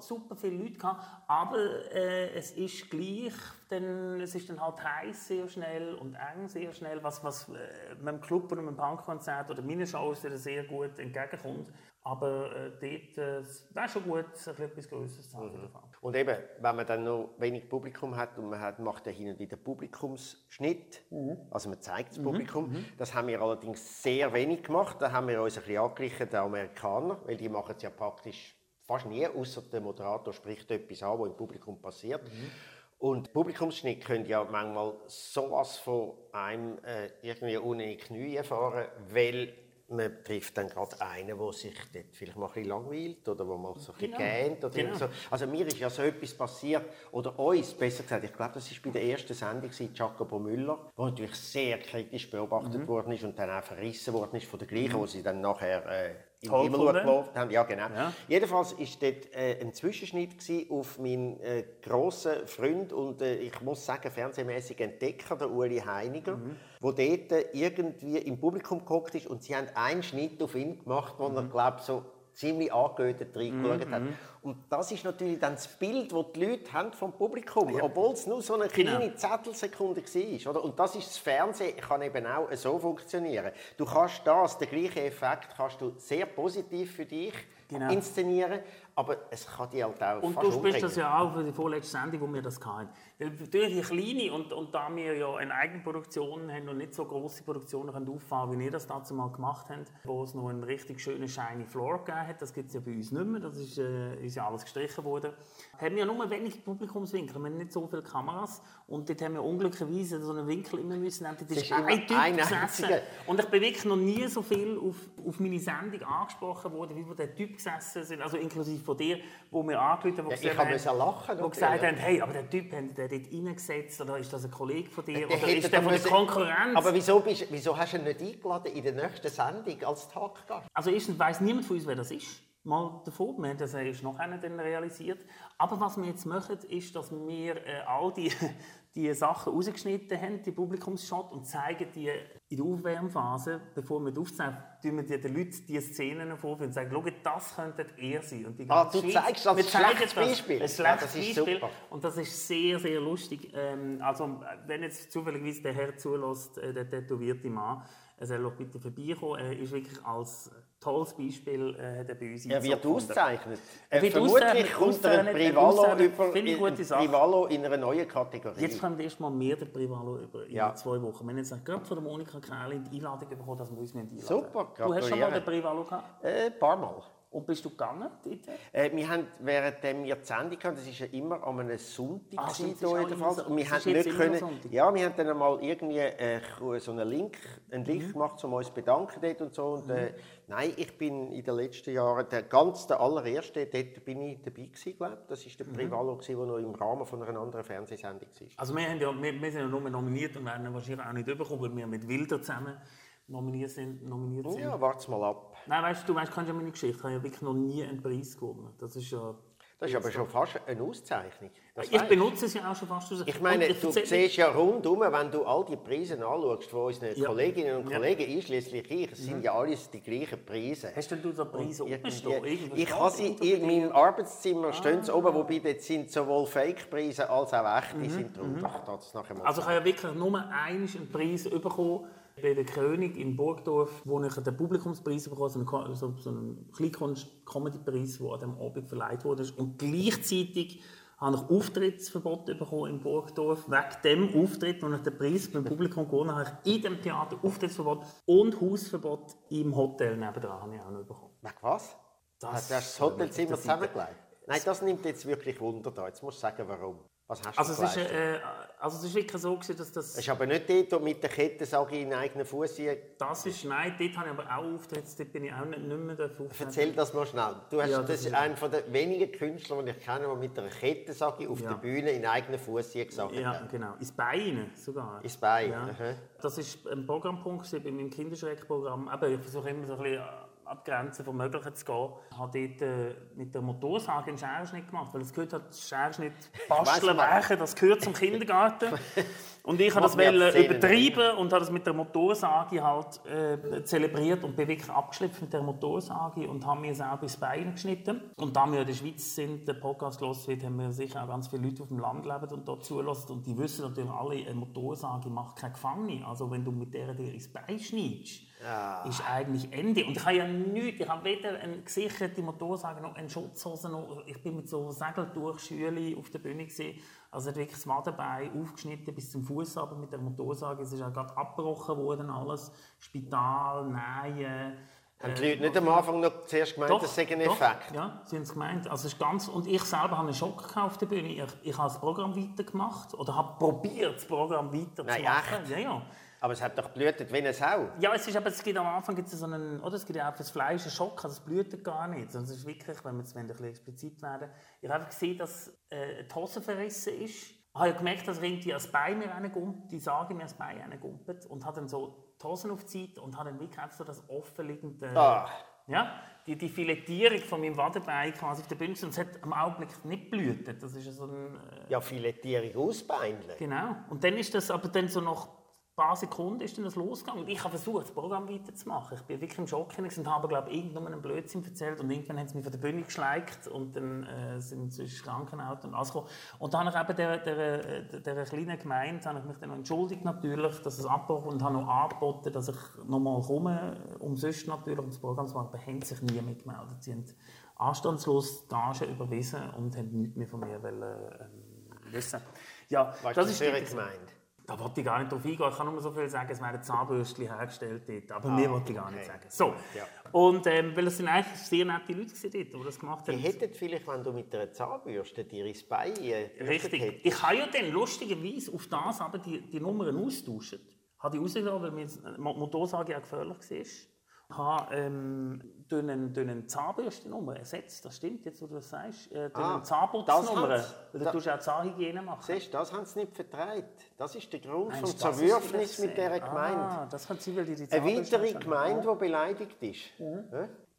Speaker 3: super viele Leute gehabt, aber äh, es ist gleich, denn es ist dann halt heiß sehr schnell und eng sehr schnell, was, was äh, mit dem Club oder mit dem Punkkonzert oder meinen Shows sehr gut entgegenkommt. Aber äh, dort äh, wäre schon gut, etwas Größeres zu haben. Mhm.
Speaker 2: Und eben, wenn man dann noch wenig Publikum hat und man hat, macht dann hin und wieder Publikumsschnitt, mhm. also man zeigt das mhm. Publikum, mhm. das haben wir allerdings sehr wenig gemacht. Da haben wir uns ein bisschen angeglichen, den Amerikaner, weil die machen es ja praktisch fast nie, außer der Moderator spricht etwas an, was im Publikum passiert. Mhm. Und Publikumsschnitt können ja manchmal sowas von einem äh, irgendwie ohne Knie fahren, weil man trifft dann gerade einen, der sich dort vielleicht mal ein bisschen langweilt oder wo man so ein bisschen
Speaker 3: Genau.
Speaker 2: gähnt. Oder
Speaker 3: Genau.
Speaker 2: so. Also mir ist ja so etwas passiert, oder uns besser gesagt, ich glaube, das war bei der ersten Sendung, Jacobo Müller, wo natürlich sehr kritisch beobachtet
Speaker 3: Mhm.
Speaker 2: worden ist und dann auch verrissen worden ist von der gleichen, wo sie dann nachher äh, den Himmel geworfen haben. Ja, genau.
Speaker 3: Ja.
Speaker 2: Jedenfalls war dort äh, ein Zwischenschnitt auf meinen äh, grossen Freund und äh, ich muss sagen, fernsehmäßig Entdecker, der Uli Heiniger,
Speaker 3: Mhm.
Speaker 2: wo dort äh, irgendwie im Publikum geguckt ist und sie haben einen Schnitt auf ihn gemacht, wo
Speaker 3: Mhm.
Speaker 2: er, glaube so ziemlich angeötet reingeschaut hat. Und das ist natürlich dann das Bild, das die Leute haben vom Publikum, obwohl es nur so eine
Speaker 3: Genau.
Speaker 2: kleine Zettelsekunde war. Oder? Und das ist das Fernsehen, kann eben auch so funktionieren. Du kannst das, den gleichen Effekt, kannst du sehr positiv für dich
Speaker 3: Genau.
Speaker 2: inszenieren, aber es kann dich halt auch
Speaker 3: Und du sprichst das ja auch für die vorletzte Sendung, wo wir das hatten. Durch die kleine und, und da wir ja eine Eigenproduktion haben und nicht so grosse Produktionen können auffahren, wie ihr das dazu mal gemacht habt, wo es noch einen richtig schönen shiny Floor gegeben hat, das gibt es ja bei uns nicht mehr, das ist, äh, ist ja alles gestrichen worden, haben wir ja nur wenig Publikumswinkel, wir haben nicht so viele Kameras und dort haben wir unglücklicherweise so einen Winkel immer müssen nehmen, dort ist
Speaker 2: ist
Speaker 3: ein Typ
Speaker 2: ein
Speaker 3: gesessen. Und ich bin wirklich noch nie so viel auf, auf meine Sendung angesprochen worden, wie wo der Typ gesessen sind, also inklusive von dir, wo wir angerufen haben, wo
Speaker 2: Ja,
Speaker 3: gesagt
Speaker 2: hab
Speaker 3: haben-
Speaker 2: lachen,
Speaker 3: wo
Speaker 2: natürlich.
Speaker 3: gesagt haben, hey, aber der Typ, hat der dort reingesetzt, oder ist das ein Kollege von dir,
Speaker 2: Der
Speaker 3: oder ist der von der Konkurrenz?
Speaker 2: Aber wieso, bist, wieso hast du ihn nicht eingeladen in der nächsten Sendung als Talkgast?
Speaker 3: Also erstens weiss niemand von uns, wer das ist. Mal davon, wir haben das erst noch einer dann realisiert. Aber was wir jetzt machen, ist, dass wir äh, all die, die Sachen rausgeschnitten haben, die Publikumsshot, und zeigen die in der Aufwärmphase, bevor wir die aufzeichnen, tun wir den Leuten diese Szenen vorführen und sagen, schau, das könnte ihr sein. Und die
Speaker 2: Ah, du
Speaker 3: Schweiz-
Speaker 2: zeigst als
Speaker 3: wir zeigen
Speaker 2: schlechtes
Speaker 3: das.
Speaker 2: Beispiel.
Speaker 3: Ein
Speaker 2: Ja,
Speaker 3: schlechtes
Speaker 2: das ist
Speaker 3: Beispiel.
Speaker 2: super.
Speaker 3: Und das ist sehr, sehr lustig. Ähm, also, wenn jetzt zufälligerweise der Herr zulässt, äh, der tätowierte Mann, er soll doch bitte vorbeikommen. Er ist wirklich als tolles Beispiel äh, hat er bei uns
Speaker 2: Er wird ausgezeichnet.
Speaker 3: Er wird
Speaker 2: Vermutlich kommt er ein Privalo über in. Privalo einer neuen Kategorie.
Speaker 3: Jetzt kommt erst mal mehr der Privalo über in
Speaker 2: Ja.
Speaker 3: zwei Wochen. Wir haben jetzt gerade von der Monika Kräli die Einladung bekommen, dass wir uns einladen
Speaker 2: Super,
Speaker 3: Du hast schon mal
Speaker 2: gratuliere.
Speaker 3: den Privalo gehabt?
Speaker 2: Äh, ein paar Mal.
Speaker 3: Und bist du gegangen dort?
Speaker 2: Äh, wir haben, während wir die Sendung hatten, das war ja immer an einem Sonntag, gewesen,
Speaker 3: stimmt,
Speaker 2: hier jedenfalls,
Speaker 3: so-
Speaker 2: und wir haben nicht können, ja, wir haben dann einmal irgendwie äh, so einen Link, einen Link
Speaker 3: Mhm.
Speaker 2: gemacht, um uns zu bedanken dort und so, und äh, nein, ich bin in den letzten Jahren, der ganz der allererste, dort bin ich dabei gewesen, glaube das war der
Speaker 3: Mhm.
Speaker 2: Privalo, der noch im Rahmen von einer anderen Fernsehsendung war.
Speaker 3: Also wir, haben ja, wir, wir sind ja nur nominiert und werden wahrscheinlich auch nicht bekommen, weil wir mit Wilder zusammen nominiert sind. Nominiert sind.
Speaker 2: Ja, warte mal ab.
Speaker 3: Nein, weißt du, du weißt, kennst ja meine Geschichte. Ich habe ja wirklich noch nie einen Preis gewonnen. Das ist ja...
Speaker 2: Das ist aber schon fast eine Auszeichnung. Das
Speaker 3: Ich benutze es ja auch schon fast.
Speaker 2: Ich meine,
Speaker 3: Und
Speaker 2: du siehst ja rundum, wenn du all die Preise anschaust von unseren
Speaker 3: Ja.
Speaker 2: Kolleginnen und
Speaker 3: Ja.
Speaker 2: Kollegen, einschließlich ich, es sind ja alles die gleichen Preise.
Speaker 3: Hast denn du so Preise oben
Speaker 2: Ich habe sie in meinem Arbeitszimmer stehen sie oben, wobei dort sind sowohl Fake-Preise als auch echte sind. Ach, das nachher mal
Speaker 3: Also ich habe ja wirklich nur einmal einen Preis bekommen bei der König in Burgdorf, wo ich den Publikumspreis bekommen habe, so so, einen Kleinkunst-Comedy-Preis, der an diesem Abend verleiht wurde. Und gleichzeitig habe ich Auftrittsverbot bekommen in Burgdorf. Wegen dem Auftritt, wo ich den Preis beim Publikum gewonnen habe, habe ich in dem Theater Auftrittsverbot und Hausverbot im Hotel nebenan habe ich auch noch bekommen.
Speaker 2: Wegen was?
Speaker 3: Das-
Speaker 2: hast du das Hotelzimmer zusammengelegt? Nein, das nimmt jetzt wirklich Wunder da. Jetzt musst du sagen, warum. Was hast du
Speaker 3: Also es, ist, äh, also es ist wirklich so, gewesen, dass das...
Speaker 2: Es ist aber nicht dort, wo du mit der Kette sage ich, in eigenen Fuß
Speaker 3: Das ist, nein, dort habe ich aber auch Auftritte, dort bin ich auch nicht, nicht mehr dafür
Speaker 2: Erzähl das mal schnell. Du hast,
Speaker 3: Ja,
Speaker 2: das,
Speaker 3: das
Speaker 2: ist
Speaker 3: ist-
Speaker 2: einer der wenigen Künstler, die ich kenne, der mit einer Kette sage ich, auf
Speaker 3: Ja.
Speaker 2: der Bühne in eigenen Fuß gesagt
Speaker 3: Ja,
Speaker 2: hat.
Speaker 3: genau. Ins Bein sogar.
Speaker 2: Ins Bein,
Speaker 3: Ja. Das war ein Programmpunkt gewesen bei meinem Kinderschreckprogramm. Aber ich versuche immer so ein bisschen an die Grenzen vom Möglichen zu gehen. Ich habe dort äh, mit der Motorsage einen Scherenschnitt gemacht, weil es gehört halt, Scherenschnitt, basteln, werken, das gehört zum Kindergarten. Und ich habe das wollte
Speaker 2: Szenen.
Speaker 3: übertreiben und habe das mit der Motorsage halt äh, zelebriert und bin wirklich abgeschlüpft mit der Motorsage und habe mir selber ins Bein geschnitten. Und da wir in der Schweiz sind, der Podcast los wird, haben wir sicher auch ganz viele Leute, auf dem Land leben und dort zulassen. Und die wissen natürlich alle, eine Motorsage macht keine Gefangene. Also wenn du mit der dir ins Bein schneidest, ist eigentlich Ende. Und ich habe ja nichts, ich habe weder eine gesicherte Motorsage noch eine Schutzhose noch. Ich bin mit so Segeltuchschülen auf der Bühne gesehen. Also hat wirklich das Wadenbein aufgeschnitten bis zum Fuß, aber mit der Motorsage. Es ist ja gerade abgebrochen worden alles. Spital, Nähen,
Speaker 2: Haben die Leute nicht am Anfang noch zuerst gemeint, das sei ein
Speaker 3: doch,
Speaker 2: Effekt?
Speaker 3: Ja, sie haben es gemeint. Also es ist ganz, und ich selber habe einen Schock gehabt auf der Bühne. Ich, ich habe das Programm weitergemacht oder habe probiert, das Programm weiterzumachen.
Speaker 2: Nein, echt?
Speaker 3: Ja, ja.
Speaker 2: Aber es hat doch blutet wie eine Sau.
Speaker 3: Ja, es ist aber, es gibt am Anfang gibt es so einen, oder es gibt ja auch für das Fleisch einen Schock, also es blutet gar nicht. Es ist wirklich, wenn wir jetzt ein bisschen explizit werden, ich habe gesehen, dass äh, die Hose verrissen ist. Ich habe gemerkt, dass irgendwie das Bein mir reingumpt, die Sage mir das Bein reingumpelt und habe dann so die Hosen auf die Seite und habe dann wirklich einfach so das offenliegende,
Speaker 2: Ah.
Speaker 3: ja, die, die Filettierung von meinem Wadenbein quasi auf der Bühne und es hat am Augenblick nicht blutet. Das ist ja so ein, äh,
Speaker 2: Ja, Filettierung ausbeineln.
Speaker 3: Genau. Und dann ist das aber dann so ein paar Sekunden ist dann das losgegangen. Und ich habe versucht, das Programm weiterzumachen. Ich bin wirklich im Schock und habe, glaube ich, irgendwann einen Blödsinn erzählt. Und irgendwann haben sie mich von der Bühne geschleicht und dann äh, sind sie ins Krankenauto und alles gekommen. Und dann habe ich eben der, der, der, der kleinen Gemeinde habe ich mich dann entschuldigt natürlich, dass es abgebrochen und habe noch angeboten, dass ich nochmal komme, umsonst natürlich, um das Programm zu machen. Aber haben sich nie mitgemeldet. Sie haben anstandslos die Gage überwiesen und haben nichts mehr von mir wollen, ähm, wissen. Ja,
Speaker 2: Was das ist
Speaker 3: die-
Speaker 2: gemeint?
Speaker 3: Da wollte ich gar nicht drauf eingehen. Ich kann nur so viel sagen, es werden Zahnbürstchen hergestellt dort. Aber mehr wollte ich gar nicht
Speaker 2: okay.
Speaker 3: sagen. So.
Speaker 2: Ja.
Speaker 3: Und ähm, weil es sind eigentlich sehr nette Leute dort, die das gemacht
Speaker 2: Die
Speaker 3: haben.
Speaker 2: hätten vielleicht, wenn du mit einer Zahnbürste dir ins Bein äh,
Speaker 3: Richtig.
Speaker 2: hättest.
Speaker 3: Ich habe ja dann lustigerweise auf das aber die, die Nummern austauscht. Habe ich rausgenommen, weil mir die Motorsage ja gefährlich war. Habe ähm, durch eine, durch eine Zahnbürstennummer ersetzt. Das stimmt, jetzt wo du das sagst. Äh, durch
Speaker 2: Ah,
Speaker 3: eine Zahnputznummer. Weil du tust auch Zahnhygiene machen.
Speaker 2: Siehst das haben sie nicht vertreibt. Das ist der Grund vom
Speaker 3: Meinst ist
Speaker 2: Zerwürfnis mit dieser
Speaker 3: gesehen?
Speaker 2: Gemeinde.
Speaker 3: Ah, das kann sein, weil die die
Speaker 2: Eine weitere. Gemeinde, die beleidigt ist. Ja?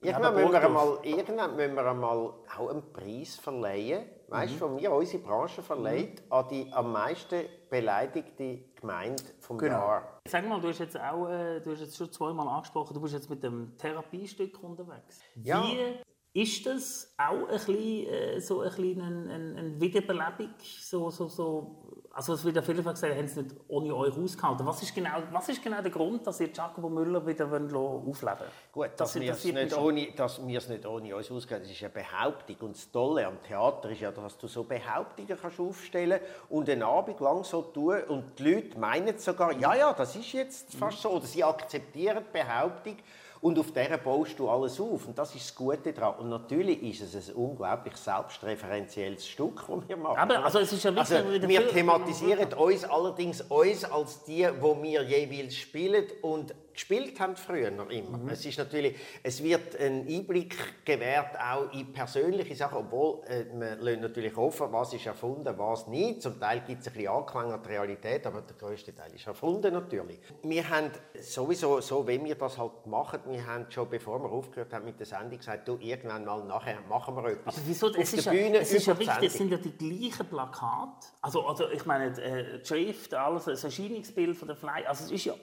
Speaker 3: Ja,
Speaker 2: Irgendwann,
Speaker 3: aber
Speaker 2: müssen wir einmal, irgendwann müssen wir einmal auch einen Preis verleihen, weißt du,
Speaker 3: Mhm.
Speaker 2: von mir, unsere Branche verleiht, an die am meisten beleidigte Gemeinde vom
Speaker 3: Genau.
Speaker 2: Jahr.
Speaker 3: Sag mal, du hast jetzt auch, äh, du hast jetzt schon zweimal angesprochen, du bist jetzt mit dem Therapiestück unterwegs.
Speaker 2: Ja.
Speaker 3: Wie ist das auch ein bisschen, äh, so ein bisschen ein, ein, ein Wiederbelebung? So, so, so, also es wird ja viele gesagt, haben sie nicht ohne euch ausgehalten. Was ist genau, was ist genau der Grund, dass ihr Jacobo Müller wieder wollt aufleben
Speaker 2: Gut, dass wir es nicht, ohne, dass wir es nicht ohne uns ausgehen, das ist eine Behauptung. Und das Tolle am Theater ist ja, dass du so Behauptungen kannst aufstellen und einen Abend lang so tun und die Leute meinen sogar, ja, ja, das ist jetzt fast so. Oder sie akzeptieren die Behauptung und auf der baust du alles auf. Und das ist das Gute daran. Und natürlich ist es ein unglaublich selbstreferenzielles Stück, das wir machen.
Speaker 3: Aber, also es ist ja wirklich
Speaker 2: Also, wir thematisieren uns allerdings uns als die, wo wir jeweils spielen und gespielt haben früher noch immer.
Speaker 3: Mhm.
Speaker 2: Es ist natürlich, es wird ein Einblick gewährt auch in persönliche Sachen, obwohl äh, wir lassen natürlich offen, was ist erfunden, was nicht. Zum Teil gibt es ein bisschen Anklang an die Realität, aber der größte Teil ist erfunden natürlich. Wir haben sowieso, so wie wir das halt machen, wir haben schon, bevor wir aufgehört haben mit der Sendung, gesagt, du, irgendwann mal nachher machen wir etwas.
Speaker 3: Aber wieso?
Speaker 2: auf
Speaker 3: Es ist,
Speaker 2: der
Speaker 3: ja,
Speaker 2: Bühne
Speaker 3: es ist ja richtig, es sind ja die gleichen Plakate. Also, also ich meine, die, äh, die Schrift, alles, das Erscheinungsbild von der Fly. Also es ist ja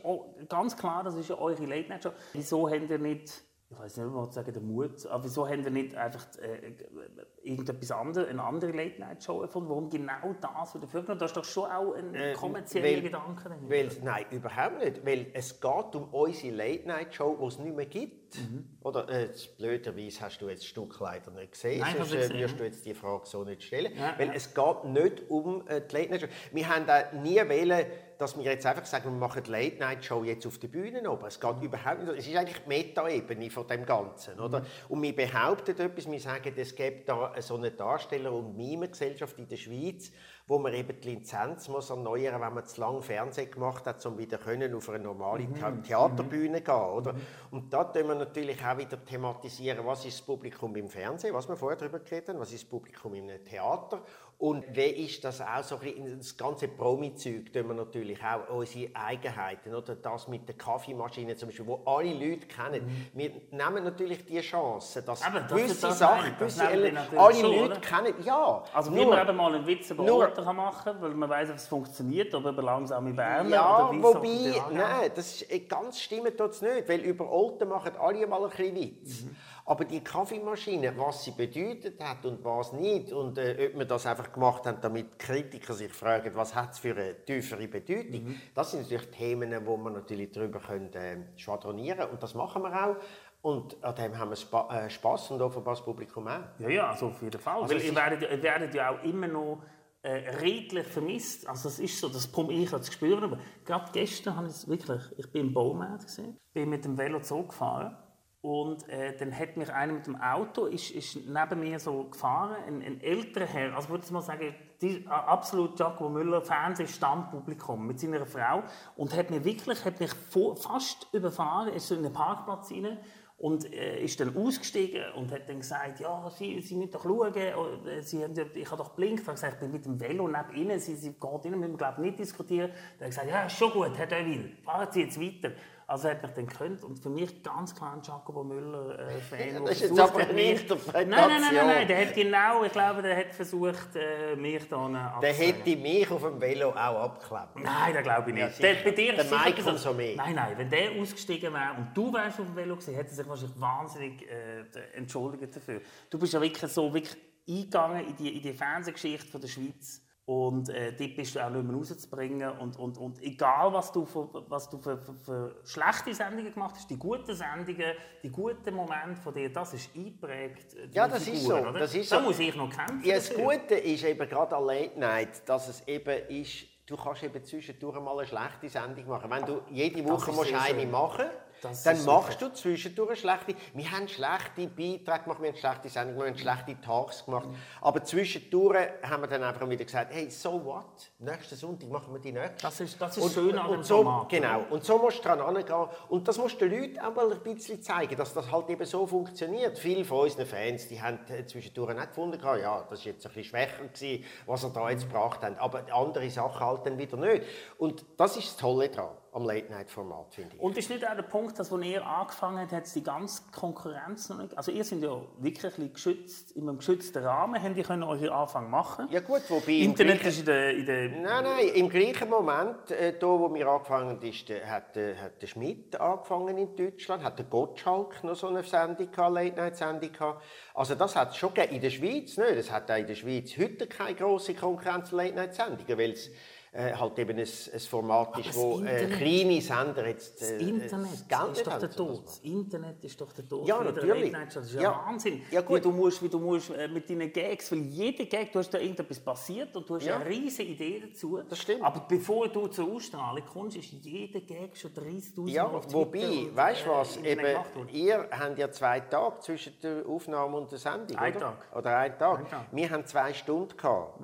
Speaker 3: ganz klar, das ist ja eure Late Night Show. Wieso habt ihr nicht, ich weiß nicht, was sagen, den Mut, aber wieso habt ihr nicht einfach äh, irgendetwas anderes, eine andere Late Night Show erfunden, warum genau das wieder vorgenommen? Da ist doch schon auch ein
Speaker 2: Äh,
Speaker 3: kommerzieller Gedanke.
Speaker 2: Weil, nein, überhaupt nicht. Weil es geht um unsere Late-Night-Show, die es nicht mehr gibt. Oder äh, das blöderweise hast du jetzt das Stück leider nicht gesehen,
Speaker 3: Mhm. Nein,
Speaker 2: sonst äh, wirst du jetzt die Frage so nicht stellen.
Speaker 3: Ja,
Speaker 2: weil
Speaker 3: ja.
Speaker 2: es geht nicht um äh, die Late-Night-Show. Wir haben auch nie wollen, dass wir jetzt einfach sagen, wir machen die Late-Night-Show jetzt auf der Bühne oben. Es geht überhaupt nicht. Es ist eigentlich die Meta-Ebene von dem Ganzen. Oder? Und wir behaupten etwas, wir sagen, es gibt da so eine Darsteller- und Mime-Gesellschaft in der Schweiz, wo man eben die Lizenz muss erneuern, wenn man zu lange Fernsehen gemacht hat, um wieder können auf eine normale Thea- Theaterbühne gehen, oder? Und da tun wir natürlich auch wieder thematisieren, was ist das Publikum im Fernsehen, was wir vorher darüber geredet haben, was ist das Publikum im Theater und wie ist das auch so ein bisschen, das ganze Promi-Zeug, tun wir natürlich auch unsere Eigenheiten, oder das mit der Kaffeemaschine zum Beispiel, wo alle Leute kennen. Wir nehmen natürlich die Chance, dass
Speaker 3: Aber das-
Speaker 2: gewisse
Speaker 3: das
Speaker 2: Sachen, gewisse alle
Speaker 3: schon,
Speaker 2: Leute
Speaker 3: oder?
Speaker 2: kennen, ja.
Speaker 3: Also wie
Speaker 2: nur-
Speaker 3: man eben mal einen Witz über
Speaker 2: nur-
Speaker 3: kann machen kann, weil man weiß, ob es funktioniert, oder über langsame Berner
Speaker 2: Ja,
Speaker 3: oder wie
Speaker 2: wobei, nein, das ist, äh, ganz stimmt tut's nicht, weil über Olten machen alle mal ein bisschen Witz.
Speaker 3: Mhm.
Speaker 2: Aber die Kaffeemaschine, was sie bedeutet hat und was nicht, und äh, ob wir das einfach gemacht haben, damit Kritiker sich fragen, was hat es für eine tiefere Bedeutung,
Speaker 3: Mhm.
Speaker 2: das sind natürlich Themen, wo man natürlich darüber können, äh, schwadronieren und das machen wir auch. Und an dem haben wir Spa äh, Spass und offenbar das Publikum auch.
Speaker 3: Ja, ja, also auf jeden Fall.
Speaker 2: Also
Speaker 3: Weil ihr werdet, werdet ja auch immer noch äh, redlich vermisst. Also das ist so, das komme ich als spüren. Aber gerade gestern habe ich es wirklich, ich bin im Baumarkt gesehen, bin mit dem Velo Zoo gefahren Und äh, dann hat mich einer mit dem Auto ist, ist neben mir so gefahren, ein, ein älterer Herr, also würde ich mal sagen, die, absolut Giacomo Müller, Fernsehstammpublikum mit seiner Frau und hat mich wirklich, hat mich fast überfahren, ist so in den Parkplatz rein und äh, ist dann ausgestiegen und hat dann gesagt, ja, Sie, Sie müssen doch schauen, äh, Sie haben, ich habe doch blinkt. Ich habe gesagt, ich bin mit dem Velo neben Ihnen, Sie, Sie geht Ihnen, müssen wir glaube nicht diskutieren. Dann hat er gesagt, ja, schon gut, Herr Deville, fahren Sie jetzt weiter. Also hat mich dann gekönnt und für mich ganz klar ein Jacobo Müller äh, Fan.
Speaker 2: das ist jetzt aber eine
Speaker 3: Nein,
Speaker 2: Interpretation.
Speaker 3: nein, nein, nein, nein, der hat genau, ich glaube, der hat versucht, äh, mich da
Speaker 2: Der hätte mich auf dem Velo auch abgeklebt.
Speaker 3: Nein, das glaube ich nicht.
Speaker 2: Ja,
Speaker 3: der, bei dir
Speaker 2: der Mike
Speaker 3: so-
Speaker 2: und so mehr.
Speaker 3: Nein, nein, wenn der ausgestiegen wäre und du wärst auf dem Velo gewesen, hätte er sich wahrscheinlich wahnsinnig äh, entschuldigt dafür. Du bist ja wirklich so wirklich eingegangen in die, in die Fernsehgeschichte von der Schweiz und äh, dort bist du auch nicht mehr rauszubringen und, und, und egal was du, für, was du für, für, für schlechte Sendungen gemacht hast, die guten Sendungen, die guten Momente von dir, das ist eingeprägt. äh,
Speaker 2: Ja, das ist
Speaker 3: Figuren,
Speaker 2: so,
Speaker 3: Oder?
Speaker 2: das ist
Speaker 3: da
Speaker 2: so.
Speaker 3: muss ich noch kämpfen.
Speaker 2: Ja, das. Gute ist eben gerade an Late Night, dass es eben ist, du kannst eben zwischendurch mal eine schlechte Sendung machen. Wenn du jede Woche
Speaker 3: ist
Speaker 2: musst eine
Speaker 3: schön.
Speaker 2: machen
Speaker 3: Das
Speaker 2: dann machst du zwischendurch eine schlechte. Wir haben schlechte Beiträge gemacht, wir haben schlechte Sendungen, wir haben schlechte Tags gemacht. Aber zwischendurch haben wir dann einfach wieder gesagt, hey, so what? Nächsten Sonntag machen wir die nächste.
Speaker 3: Das ist, das ist schön an dem
Speaker 2: so,
Speaker 3: Format.
Speaker 2: Genau. Und so musst du dran angehen. Und das musst du den Leuten auch mal ein bisschen zeigen, dass das halt eben so funktioniert. Viele von unseren Fans, die haben äh, zwischendurch nicht gefunden, ja, das war jetzt ein bisschen schwächer, gewesen, was er da jetzt gebracht hat. Aber andere Sachen halt dann wieder nicht. Und das ist das Tolle daran, am Late-Night-Format, finde ich.
Speaker 3: Und ist nicht auch der Punkt, dass, als ihr angefangen habt, hat die ganze Konkurrenz noch nicht... Also ihr seid ja wirklich ein geschützt, in einem geschützten Rahmen, habt ihr können euren Anfang machen
Speaker 2: Ja gut, wobei...
Speaker 3: Internet
Speaker 2: gleichen-
Speaker 3: ist in der... In der
Speaker 2: Nein, nein, im gleichen Moment, äh, da, wo wir angefangen haben, ist, hat, der, hat der Schmidt angefangen in Deutschland, hat der Gottschalk noch so eine Sendung gehabt, Late-Night-Sendung gehabt. Also das hat es schon gegeben. In der Schweiz nicht. Es hat auch in der Schweiz heute keine grosse Konkurrenz Late-Night-Sendungen, weil es äh, halt eben ein, ein Format ist,
Speaker 3: das
Speaker 2: wo äh, kleine Sender jetzt
Speaker 3: das
Speaker 2: äh,
Speaker 3: Internet
Speaker 2: das Geld
Speaker 3: ist doch der Tod. Das Internet ist doch der Tod.
Speaker 2: Ja, natürlich.
Speaker 3: Das ist ja,
Speaker 2: Ja.
Speaker 3: Wahnsinn.
Speaker 2: Ja, gut.
Speaker 3: Wie du musst, wie du musst äh, mit deinen Gags, weil jeder Gag, du hast da irgendetwas passiert und du hast
Speaker 2: Ja.
Speaker 3: eine riesige Idee dazu.
Speaker 2: Das stimmt.
Speaker 3: Aber bevor du zur Ausstrahlung kommst, ist jeder Gag schon 30'000
Speaker 2: Ja,
Speaker 3: Mal
Speaker 2: wobei, weißt du
Speaker 3: äh,
Speaker 2: was, eben, ihr habt ja zwei Tage zwischen der Aufnahme und der Sendung,
Speaker 3: Ein
Speaker 2: oder?
Speaker 3: Tag.
Speaker 2: Oder einen Tag.
Speaker 3: Ein Tag.
Speaker 2: Wir haben zwei Stunden gehabt.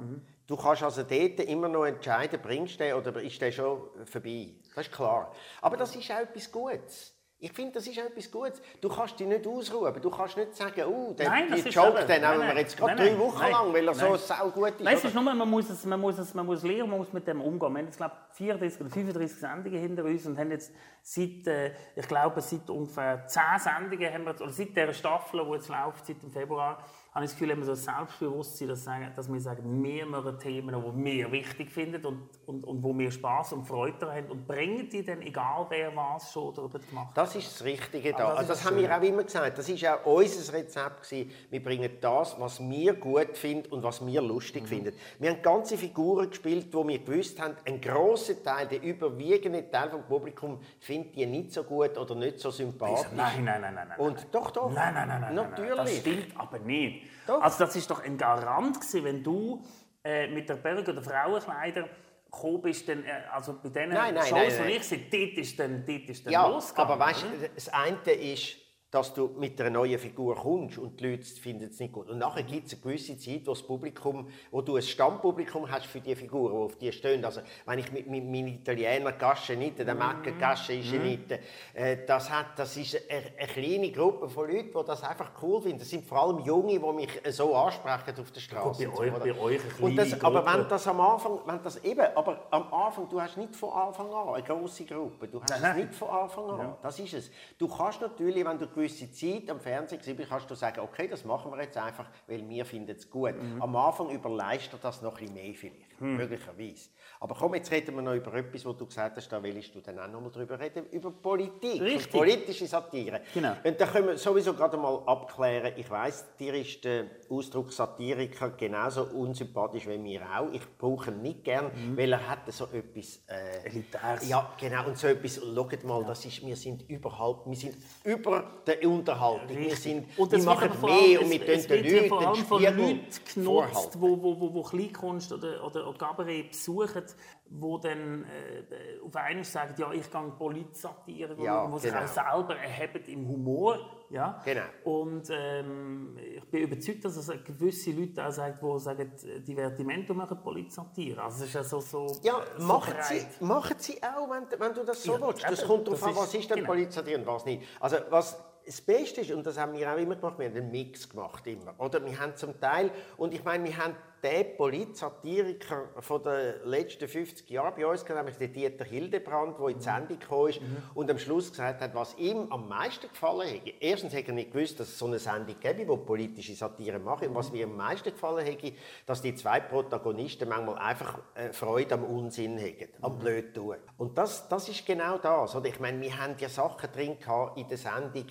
Speaker 2: Du kannst also dort immer noch entscheiden, bringst du den oder ist der schon vorbei. Das ist klar. Aber das ist auch etwas Gutes. Ich finde, das ist auch etwas Gutes. Du kannst dich nicht ausruhen. Du kannst nicht sagen, oh, den,
Speaker 3: Nein,
Speaker 2: die Joke, den
Speaker 3: nein,
Speaker 2: wir jetzt gerade drei Wochen
Speaker 3: nein.
Speaker 2: lang, weil er so
Speaker 3: Nein.
Speaker 2: sau gut ist.
Speaker 3: Nein, es ist nur, man muss, es, man, muss es, man muss lernen, man muss mit dem umgehen. Wir haben jetzt, glaube 34 oder 35 Sendungen hinter uns und haben jetzt seit, äh, ich glaube, seit ungefähr 10 Sendungen, haben wir, oder seit dieser Staffel, die jetzt läuft, seit dem Februar, habe ich das Gefühl, haben wir so ein Selbstbewusstsein, dass, sagen- dass wir sagen, wir machen Themen, die wir wichtig finden und, und, und wo wir Spass und Freude daran haben und bringen die dann, egal wer was schon darüber gemacht hat.
Speaker 2: Das ist das Richtige da.
Speaker 3: Ah, das
Speaker 2: also das haben
Speaker 3: schön.
Speaker 2: wir auch immer gesagt. Das ist auch unser Rezept gewesen. Wir bringen das, was wir gut finden und was wir lustig
Speaker 3: Mhm.
Speaker 2: finden. Wir haben ganze Figuren gespielt, wo wir gewusst haben, ein grosser Teil, der überwiegende Teil vom Publikum findet die nicht so gut oder nicht so sympathisch.
Speaker 3: Nein, nein, nein, nein, nein.
Speaker 2: Und doch, doch.
Speaker 3: Nein, nein, nein, nein. nein,
Speaker 2: Natürlich.
Speaker 3: Nein, das stimmt aber nicht.
Speaker 2: Doch.
Speaker 3: Also das ist doch ein Garant gewesen, wenn du äh, mit der Berg oder Frauenkleider gekommen bist, dann, äh, also bei diesen
Speaker 2: Nein, nein,
Speaker 3: Shows,
Speaker 2: nein,
Speaker 3: die ich sehe, dort ist dann, dort ist dann
Speaker 2: Ja,
Speaker 3: losgegangen.
Speaker 2: aber weißt du, das eine ist, dass du mit einer neuen Figur kommst und die Leute finden es nicht gut. Und nachher gibt es eine gewisse Zeit, wo das Publikum, wo du ein Stammpublikum hast für die Figuren, die auf die stehen. Also wenn ich mit, mit meinen Italiener nicht, der Macke Gasche ist nicht, äh, das hat, das ist eine, eine kleine Gruppe von Leuten, die das einfach cool finden. Das sind vor allem Junge, die mich so ansprechen auf der Straße.
Speaker 3: Bei euch- bei euch eine
Speaker 2: und das,
Speaker 3: kleine
Speaker 2: aber
Speaker 3: Gruppe.
Speaker 2: wenn das am Anfang, wenn das eben, aber am Anfang, du hast nicht von Anfang an eine große Gruppe. Du hast es
Speaker 3: Nein.
Speaker 2: nicht von Anfang an. Das ist es. Du kannst natürlich, wenn du gewisse Zeit am Fernsehen bist, kannst du sagen, okay, das machen wir jetzt einfach, weil wir finden es gut.
Speaker 3: Mhm.
Speaker 2: Am Anfang überleistet das noch ein bisschen mehr vielleicht,
Speaker 3: Hm.
Speaker 2: möglicherweise. Aber komm, jetzt reden wir noch über etwas, wo du gesagt hast, da willst du dann auch noch mal drüber reden, über Politik,
Speaker 3: Richtig.
Speaker 2: politische Satire.
Speaker 3: Genau.
Speaker 2: Und da können wir sowieso gerade mal abklären, ich weiss, dir ist der Ausdruck Satiriker genauso unsympathisch wie mir auch. Ich brauche ihn nicht gern, weil er hat so etwas... Äh,
Speaker 3: Mhm. Elitäres.
Speaker 2: Ja, genau. Und so etwas, schaut mal, das ist, wir sind überhaupt, wir sind über der Unterhaltung. Wir,
Speaker 3: Richtig.
Speaker 2: sind,
Speaker 3: Und
Speaker 2: wir machen mehr
Speaker 3: allem-
Speaker 2: und wir tun den
Speaker 3: ja
Speaker 2: Leuten
Speaker 3: vor allem von Leuten genutzt,
Speaker 2: vorhalten.
Speaker 3: wo, wo, wo, wo Kleinkunst oder, oder, oder Gabarett besuchen, wo dann äh, auf einmal sagen, ja, ich gehe Polizsatire,
Speaker 2: Ja,
Speaker 3: wo sich
Speaker 2: genau.
Speaker 3: auch selber erheben im Humor. Ja?
Speaker 2: Genau.
Speaker 3: Und ähm, ich bin überzeugt, dass es gewisse Leute auch sagen, die sagen, Divertimento machen Polizsatire. Also es ist ja so, so
Speaker 2: Ja,
Speaker 3: so
Speaker 2: machen sie, machen sie auch, wenn, wenn du das so
Speaker 3: Ja,
Speaker 2: willst. Das
Speaker 3: eben,
Speaker 2: kommt darauf an, was
Speaker 3: ist-
Speaker 2: denn
Speaker 3: genau.
Speaker 2: Polizei und was nicht. Also was das Beste ist, und das haben wir auch immer gemacht, wir haben einen Mix gemacht immer. Oder wir haben zum Teil, und ich meine, wir haben den Polizsatiriker von den letzten 50 Jahren bei uns, nämlich den Dieter Hildebrand, der in die Sendung gekommen ist und am Schluss gesagt hat, was ihm am meisten gefallen hätte. Erstens hätte er nicht gewusst, dass es so eine Sendung gäbe, die politische Satire macht. Und was mir am meisten gefallen hätte, dass die zwei Protagonisten manchmal einfach äh, Freude am Unsinn hätten, am Blödtun. Und das, das ist genau das. Oder? Ich meine, wir haben ja Sachen drin gehabt in der Sendung,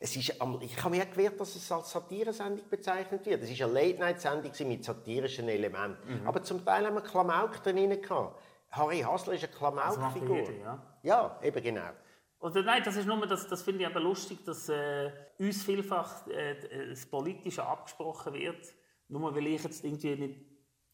Speaker 2: es ist, ich habe mir gewehrt, dass es als Satiresendung bezeichnet wird. Es war eine Late-Night-Sendung mit satirischen Elementen.
Speaker 3: Mhm.
Speaker 2: Aber zum Teil haben wir Klamauk drin gehabt. Harry Hassler ist eine Klamauk-Figur.
Speaker 3: ja.
Speaker 2: Ja, eben genau.
Speaker 3: Oder nein, das ist nur, das, das finde ich aber lustig, dass äh, uns vielfach äh, das Politische abgesprochen wird, nur weil ich jetzt irgendwie nicht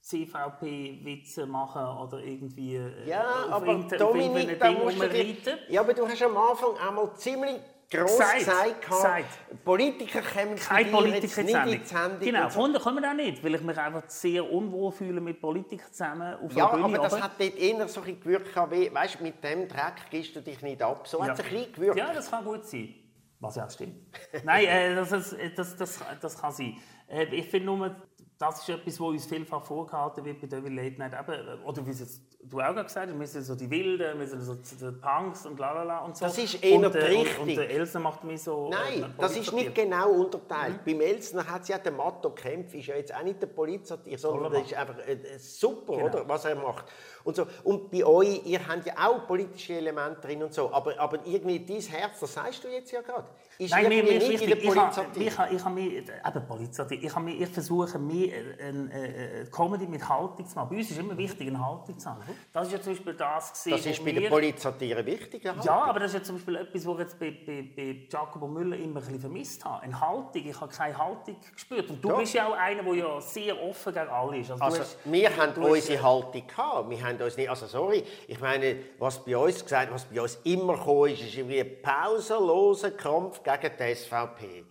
Speaker 3: CVP-Witze mache oder irgendwie äh,
Speaker 2: Ja, aber Dominik, da musst du. Ja, aber du hast am Anfang einmal ziemlich gross
Speaker 3: Gesagt,
Speaker 2: gesagt,
Speaker 3: gesagt.
Speaker 2: Politiker kommen
Speaker 3: Kein Politiker
Speaker 2: nicht
Speaker 3: die
Speaker 2: in die Sendung.
Speaker 3: Genau,
Speaker 2: so.
Speaker 3: Hunde kommen auch nicht, weil ich mich einfach sehr unwohl fühle mit Politikern zusammen auf
Speaker 2: Ja,
Speaker 3: Bühne.
Speaker 2: aber das
Speaker 3: oben.
Speaker 2: hat dort eher so ein gewirkt, gehabt wie, weißt, mit dem Dreck gibst du dich nicht ab. So hat es ein bisschen gewirkt.
Speaker 3: Ja, das kann gut sein. Was ja auch stimmt. Nein, äh, das, ist- das, das, das kann sein. Äh, ich finde nur, das ist etwas, was uns vielfach vorgehalten wird bei Devil Late Night. Eben, oder wie es du auch gerade gesagt hast, wir sind so die Wilden, wir sind so die Punks und lalala und so.
Speaker 2: Das ist eher
Speaker 3: und, äh,
Speaker 2: richtig.
Speaker 3: Und, und der Elsa macht mich so...
Speaker 2: Nein,
Speaker 3: äh,
Speaker 2: das ist nicht genau unterteilt. Beim Elsner hat es ja der Matto Kempf, ist ja jetzt auch nicht der Polizsatire, sondern das ist einfach äh, äh, super,
Speaker 3: Genau.
Speaker 2: oder, was er macht. Und, so. und bei euch, ihr habt ja auch politische Elemente drin und so, aber, aber irgendwie dein Herz, das sagst du jetzt ja gerade, ist
Speaker 3: Nein, mir,
Speaker 2: irgendwie
Speaker 3: mir ist
Speaker 2: nicht in der
Speaker 3: wichtig, ich ich ich mich, eben Polizsatire, ich, habe mich, ich versuche mehr äh, eine äh, äh, Comedy mit Haltung zu machen. Bei uns ist immer wichtig, eine Haltung zu haben. Das ist ja zum Beispiel das, gewesen,
Speaker 2: Das ist bei der Polizsatire wichtig. ja.
Speaker 3: Ja, aber das ist ja zum Beispiel etwas, was ich jetzt bei, bei, bei Giacomo Müller immer ein bisschen vermisst habe. Eine Haltung. Ich habe keine Haltung gespürt. Und du
Speaker 2: Ja.
Speaker 3: bist ja auch einer, der ja sehr offen gegen alle ist. Also,
Speaker 2: Also,
Speaker 3: hast-
Speaker 2: wir haben unsere Haltung gehabt. Wir haben uns nicht, also sorry, ich meine, was bei uns gesagt, was bei uns immer gekommen ist, ist irgendwie ein pausenloser Kampf gegen die SVP.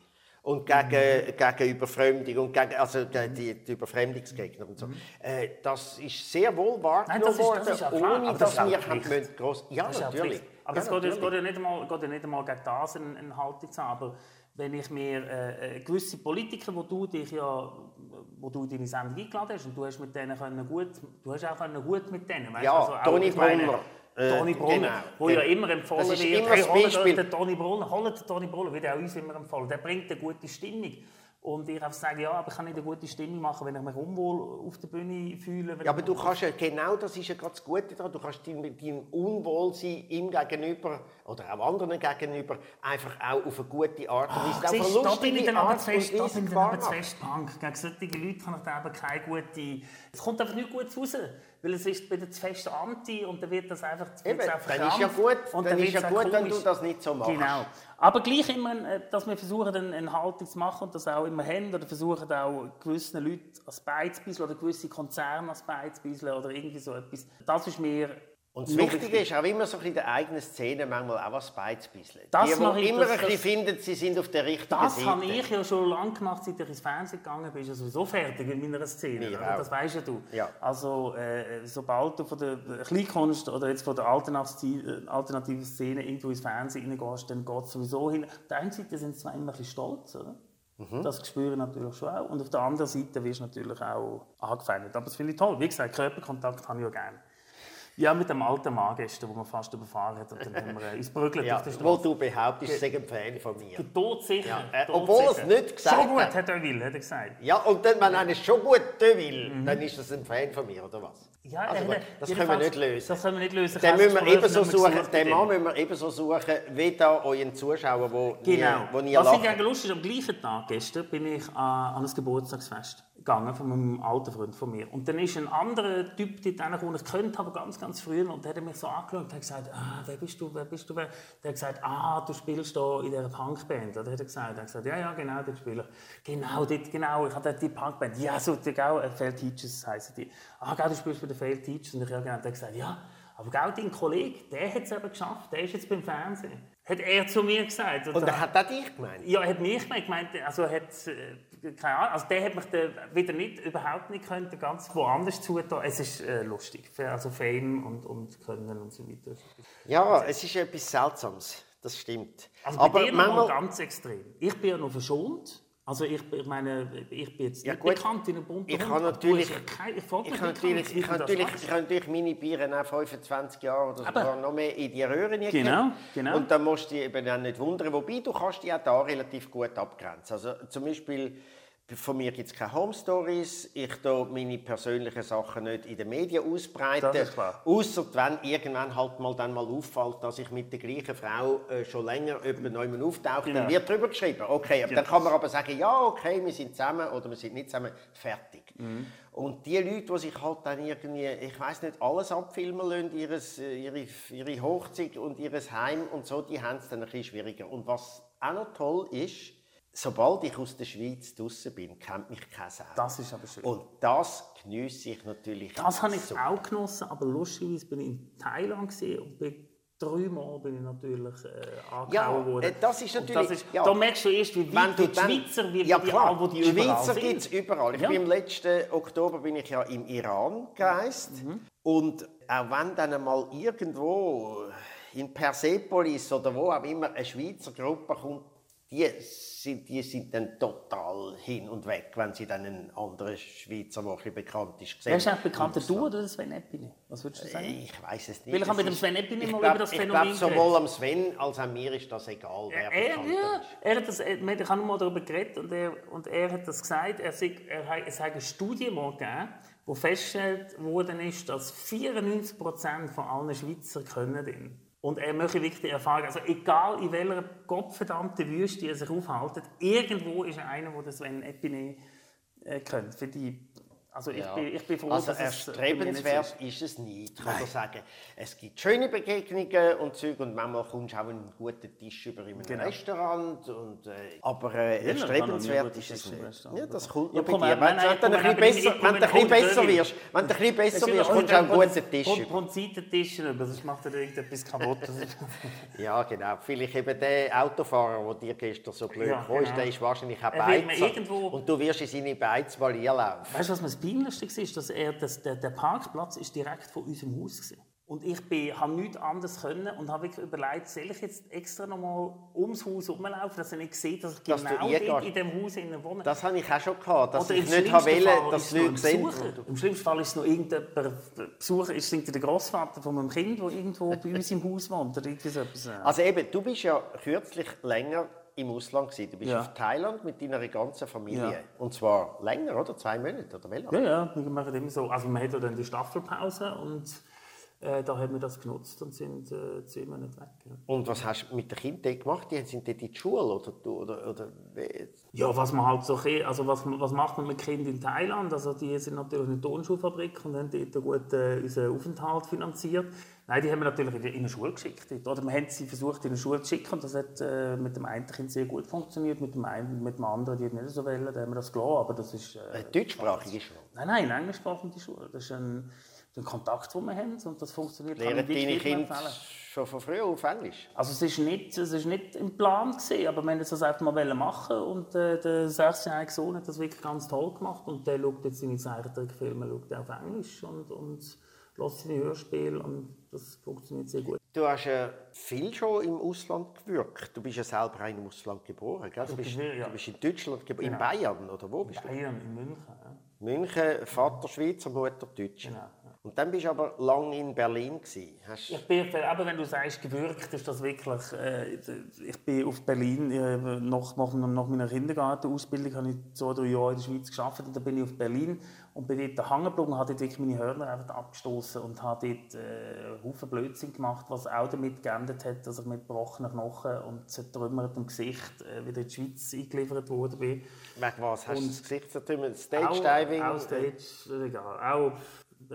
Speaker 2: Und gegen,
Speaker 3: Mhm.
Speaker 2: gegen Überfremdung und gegen also die, die, Überfremdungsgegner und so. Äh, das ist sehr wohl wahrgenommen
Speaker 3: das ist- das
Speaker 2: worden,
Speaker 3: ist ja
Speaker 2: ohne
Speaker 3: das
Speaker 2: dass wir haben müssen gross, Ja,
Speaker 3: Das ja
Speaker 2: natürlich.
Speaker 3: Aber
Speaker 2: ja,
Speaker 3: es geht, es
Speaker 2: natürlich.
Speaker 3: geht, ja nicht einmal, geht ja nicht einmal gegen das eine, eine Haltung zu haben. Aber wenn ich mir äh, äh, gewisse Politiker, wo du dich ja, wo du in deine Sendung eingeladen hast und du hast mit denen können gut, du hast auch können gut mit denen. weißt
Speaker 2: Ja,
Speaker 3: also
Speaker 2: Toni Brunner. Äh,
Speaker 3: Toni Brunner,
Speaker 2: genau,
Speaker 3: wo ja
Speaker 2: genau.
Speaker 3: immer empfohlen wird,
Speaker 2: immer
Speaker 3: hey, holt den Toni Brunner, holt den Toni Brunner, wird auch uns immer empfohlen. Der bringt eine gute Stimmung. Und ich einfach sagen, ja, aber ich kann nicht eine gute Stimmung machen, wenn ich mich unwohl auf der Bühne fühle.
Speaker 2: Ja, aber du kannst ja, genau das ist ja gerade das Gute daran, du kannst dein, dein Unwohlsein ihm gegenüber oder auch anderen gegenüber einfach auch auf eine gute Art und Weise,
Speaker 3: Siehst,
Speaker 2: eine lustige
Speaker 3: dann
Speaker 2: Art
Speaker 3: zu
Speaker 2: und
Speaker 3: fest, da
Speaker 2: Weise
Speaker 3: bin ich dann
Speaker 2: wahr
Speaker 3: aber zu
Speaker 2: machen.
Speaker 3: fest Punk. Gegen solche Leute kann ich da eben keine gute... Es kommt einfach nicht gut raus, weil es ist wieder zu fest Anti und dann wird das einfach
Speaker 2: Eben,
Speaker 3: wird's auch
Speaker 2: dann ist ja gut,
Speaker 3: und
Speaker 2: dann ist
Speaker 3: wird's
Speaker 2: ja
Speaker 3: auch
Speaker 2: gut, wenn du das nicht so machst.
Speaker 3: Genau. Aber gleich immer, äh, dass wir versuchen, eine Haltung zu machen und das auch immer haben oder versuchen auch gewissen Leuten als Beizbüssel oder gewisse Konzerne als Beizbüssel oder irgendwie so etwas. Das ist mir
Speaker 2: Und das Wichtige ist auch immer so ein bisschen der eigenen Szene manchmal auch was beizbisseln.
Speaker 3: Das
Speaker 2: Die,
Speaker 3: mache ich,
Speaker 2: immer
Speaker 3: das-
Speaker 2: ein bisschen
Speaker 3: das-
Speaker 2: finden, sie sind auf der richtigen
Speaker 3: Das
Speaker 2: Seite.
Speaker 3: habe ich ja schon lange gemacht, seit ich ins Fernsehen gegangen bin. Ist ja sowieso fertig in meiner Szene. Das weißt ja du.
Speaker 2: Ja.
Speaker 3: Also, äh, sobald du von der Kleinkunst oder jetzt von der alternativen, äh, alternativen Szene irgendwo ins Fernsehen reingehst, dann geht es sowieso hin. Auf der einen Seite sind sie zwar immer ein bisschen stolz, oder?
Speaker 2: Mhm.
Speaker 3: Das spüre ich natürlich schon auch. Und auf der anderen Seite wirst du natürlich auch angefeindet. Aber das finde ich toll. Wie gesagt, Körperkontakt habe ich ja gerne. Ja, mit dem alten Mann gestern, wo man fast überfahren hat. Und dann haben wir äh, uns prügelt
Speaker 2: ja,
Speaker 3: auf der
Speaker 2: wo
Speaker 3: Straße.
Speaker 2: du behauptest, sei ein Fan von mir.
Speaker 3: Todsicher.
Speaker 2: Ja, äh, obwohl er es nicht gesagt
Speaker 3: Schon gut,
Speaker 2: hat.
Speaker 3: hat er will, hat er gesagt.
Speaker 2: Ja, und dann, wenn einer schon gut will, dann ist das ein Fan von mir, oder was?
Speaker 3: Ja,
Speaker 2: also, gut, das können wir nicht lösen.
Speaker 3: Das können wir nicht lösen.
Speaker 2: Den müssen wir ebenso suchen, den Mann müssen wir ebenso suchen, wie da euren Zuschauer, wo
Speaker 3: Genau.
Speaker 2: nie, wo nie
Speaker 3: Was ich
Speaker 2: lachen.
Speaker 3: eigentlich lustig am gleichen Tag gestern bin ich an, an einem Geburtstagsfest gegangen von einem alten Freund von mir. Und dann ist ein anderer Typ dort reingekommen, ich kannte aber ganz, ganz früh, und der hat mich so angeschaut und hat gesagt, ah, wer bist du, wer bist du, wer? Der hat gesagt, ah, du spielst da in dieser Punkband. Oder hat er gesagt, er hat gesagt, ja, ja, genau, dort spiele ich. Genau, dort, genau, ich habe die Punkband. Ja, so, genau, äh, Fail Teachers heissen die. Ah, genau, du spielst bei den Fail Teachers. Und ich habe genau, gesagt, ja, aber genau dein Kollege, der hat es eben geschafft, der ist jetzt beim Fernsehen. Hat er zu mir gesagt.
Speaker 2: Und er hat auch dich gemeint?
Speaker 3: Ja, er hat mich gemeint. Also, hat, äh, keine Ahnung, also der hat mich wieder nicht, überhaupt nicht können, ganz woanders zutun. Es ist äh, lustig, also Fame und, und Können und so weiter.
Speaker 2: Ja, es ist etwas Seltsames, das stimmt.
Speaker 3: Also bei Aber dir manchmal... ganz extrem. Ich bin ja noch verschont. Also ich, ich meine, ich bin jetzt
Speaker 2: ja,
Speaker 3: nicht bekannt in einem bunten
Speaker 2: Ich kann natürlich, ich, ich, kann natürlich, ich, kann natürlich, ich kann natürlich meine Bieren auch 25 Jahre oder sogar noch mehr in die Röhren
Speaker 3: genau, genau.
Speaker 2: Und dann musst du dich eben dann nicht wundern. Wobei, du kannst dich auch da relativ gut abgrenzen. Also zum Beispiel von mir gibt es keine Home Stories. Ich tue meine persönlichen Sachen nicht in den Medien ausbreiten. Außer wenn irgendwann halt mal dann mal auffällt, dass ich mit der gleichen Frau äh, schon länger jemand neu auftauche, genau. dann wird darüber geschrieben. Okay, genau. dann kann man aber sagen, ja, okay, wir sind zusammen oder wir sind nicht zusammen, fertig. Mhm. Und die Leute, die sich halt dann irgendwie, ich weiß nicht, alles abfilmen lassen, ihres, äh, ihre, ihre Hochzeit und ihr Heim und so, die haben es dann ein bisschen schwieriger. Und was auch noch toll ist, sobald ich aus der Schweiz draußen bin, kennt mich kein Sau.
Speaker 3: Das ist aber schön.
Speaker 2: Und das genieße ich natürlich.
Speaker 3: Das habe ich so. auch genossen, aber lustigerweise bin ich in Thailand und bin dreimal bin ich natürlich äh, angehauen
Speaker 2: ja,
Speaker 3: worden.
Speaker 2: Äh, das ist natürlich... Das ist, ja.
Speaker 3: Da merkst du erst, wie weit die Schweizer, wie,
Speaker 2: ja,
Speaker 3: die,
Speaker 2: klar,
Speaker 3: wo die
Speaker 2: Schweizer gibt es überall. Ich ja. bin im letzten Oktober bin ich ja im Iran gereist. Mhm. Und auch wenn dann einmal irgendwo in Persepolis oder wo auch immer eine Schweizer Gruppe kommt, die sind, die sind dann total hin und weg, wenn sie dann einen anderen Schweizer, der ein bekannt ist,
Speaker 3: sehen. Wer ist eigentlich bekannter, du oder Sven Epine? Was würdest du sagen?
Speaker 2: Ich weiß es nicht.
Speaker 3: Weil ich habe mit dem Sven Epine mal über das Phänomen
Speaker 2: Ich glaube, sowohl am Sven als auch mir ist das egal, wer
Speaker 3: er, bekannt ja, ist. Er hat das, ich habe mal darüber geredet und er, und er hat das gesagt, er, sei, er, es hat eine Studie mal gegeben, wo festgestellt worden ist, dass 94% von allen Schweizer können und er möchte wirklich die Erfahrung, also egal in welcher gottverdammten Wüste er sich aufhält, irgendwo ist einer, der Sven Epine äh, kennt. Für die also ich, ja. bin, ich bin froh,
Speaker 2: also dass erstrebenswert es ist. ist es nicht. Ich kann sagen, es gibt schöne Begegnungen und Zeug und manchmal kommst du auch einen guten Tisch über in einem genau. Restaurant. Und, äh, aber äh, erstrebenswert ist es nicht. Ja, das kommt ja, noch bei dir. Wenn, wenn, du ein bisschen besser wirst, wenn du ein besser wirst, kommst du auch einen guten Tisch
Speaker 3: über. Und Seitentisch über, sonst macht er irgendetwas kaputt.
Speaker 2: ja, genau. Vielleicht eben der Autofahrer, der dir gestern so blöd ja, genau. der ist wahrscheinlich auch Beizer. Und du wirst in seine Beiz mal einlaufen.
Speaker 3: Weißt du, was Peinlichste war, dass er, das, der, der Parkplatz ist direkt vor unserem Haus war. Und ich bin, habe nichts anderes können und habe wirklich überlegt, soll ich jetzt extra noch mal ums Haus herumlaufen, dass er nicht sieht, dass ich dass genau dort in dem Haus wohne.
Speaker 2: Das habe ich auch schon gehabt, dass Oder ich nicht wollte, dass Leute sehen.
Speaker 3: Im schlimmsten Fall ist es noch irgendjemand Besucher, ist es der Großvater von meinem Kind, der irgendwo bei uns im Haus wohnt. Oder irgendwas.
Speaker 2: Also eben, du bist ja kürzlich länger im Ausland gewesen. Du bist ja. auf Thailand mit deiner ganzen Familie. Ja. Und zwar länger, oder? Zwei Monate, oder wie
Speaker 3: Ja, ja, wir machen immer so. Also man hat ja dann die Staffelpause und äh, da haben wir das genutzt und sind äh, zwei Monate weg. Ja.
Speaker 2: Und was hast du mit den Kindern gemacht? Die sind die in die Schule oder, oder, oder
Speaker 3: Ja, was man halt so, also was, was macht man mit Kindern in Thailand? Also die sind natürlich in der Tonschulfabrik und haben dort gut äh, unseren Aufenthalt finanziert. Nein, die haben wir natürlich in eine Schule geschickt. Oder wir haben sie versucht, in eine Schule zu schicken. Und das hat äh, mit dem einen Kind sehr gut funktioniert. Mit dem, einen, mit dem anderen, die nicht so wollen, da haben wir das gelassen. Aber das ist...
Speaker 2: Äh, deutschsprachige Schule?
Speaker 3: Nein, nein, englischsprachige Schule. Das ist ein den Kontakt, den wir haben. Und das funktioniert
Speaker 2: Lehren deine Kinder schon von früh auf Englisch?
Speaker 3: Also es ist nicht, es ist nicht im Plan gewesen, aber wir wollten das einfach mal machen und äh, der sechsjährige Sohn hat das wirklich ganz toll gemacht und der schaut jetzt seine Zeichentrickfilme schaut auf Englisch und, und hört seine Hörspiele und das funktioniert sehr gut.
Speaker 2: Du hast ja viel schon im Ausland gewirkt. Du bist ja selber im Ausland geboren, gell? Du, bist, ja. du bist in Deutschland geboren, genau. in Bayern oder wo bist
Speaker 3: Bayern, du? Bayern, in München. Ja.
Speaker 2: München, Vater Schweizer, Mutter Deutsche.
Speaker 3: Genau.
Speaker 2: Und dann bist du aber lange in Berlin gewesen. Hast
Speaker 3: Ich bin, aber wenn du sagst, gewirkt, ist das wirklich. Äh, ich bin auf Berlin, äh, nach, nach, nach meiner Kindergartenausbildung habe ich zwei, drei Jahre in der Schweiz gearbeitet und dann bin ich auf Berlin und bin dort hängen geblieben und habe dort wirklich meine Hörner einfach abgestoßen und habe dort äh, Haufen Blödsinn gemacht, was auch damit geändert hat, dass ich mit gebrochenen Knochen und zertrümmertem Gesicht äh, wieder in die Schweiz eingeliefert wurde.
Speaker 2: Wegen was? Hast du das Gesicht zertrümmert?
Speaker 3: Auch,
Speaker 2: Stage-Diving?
Speaker 3: auch Stage, egal. Auch,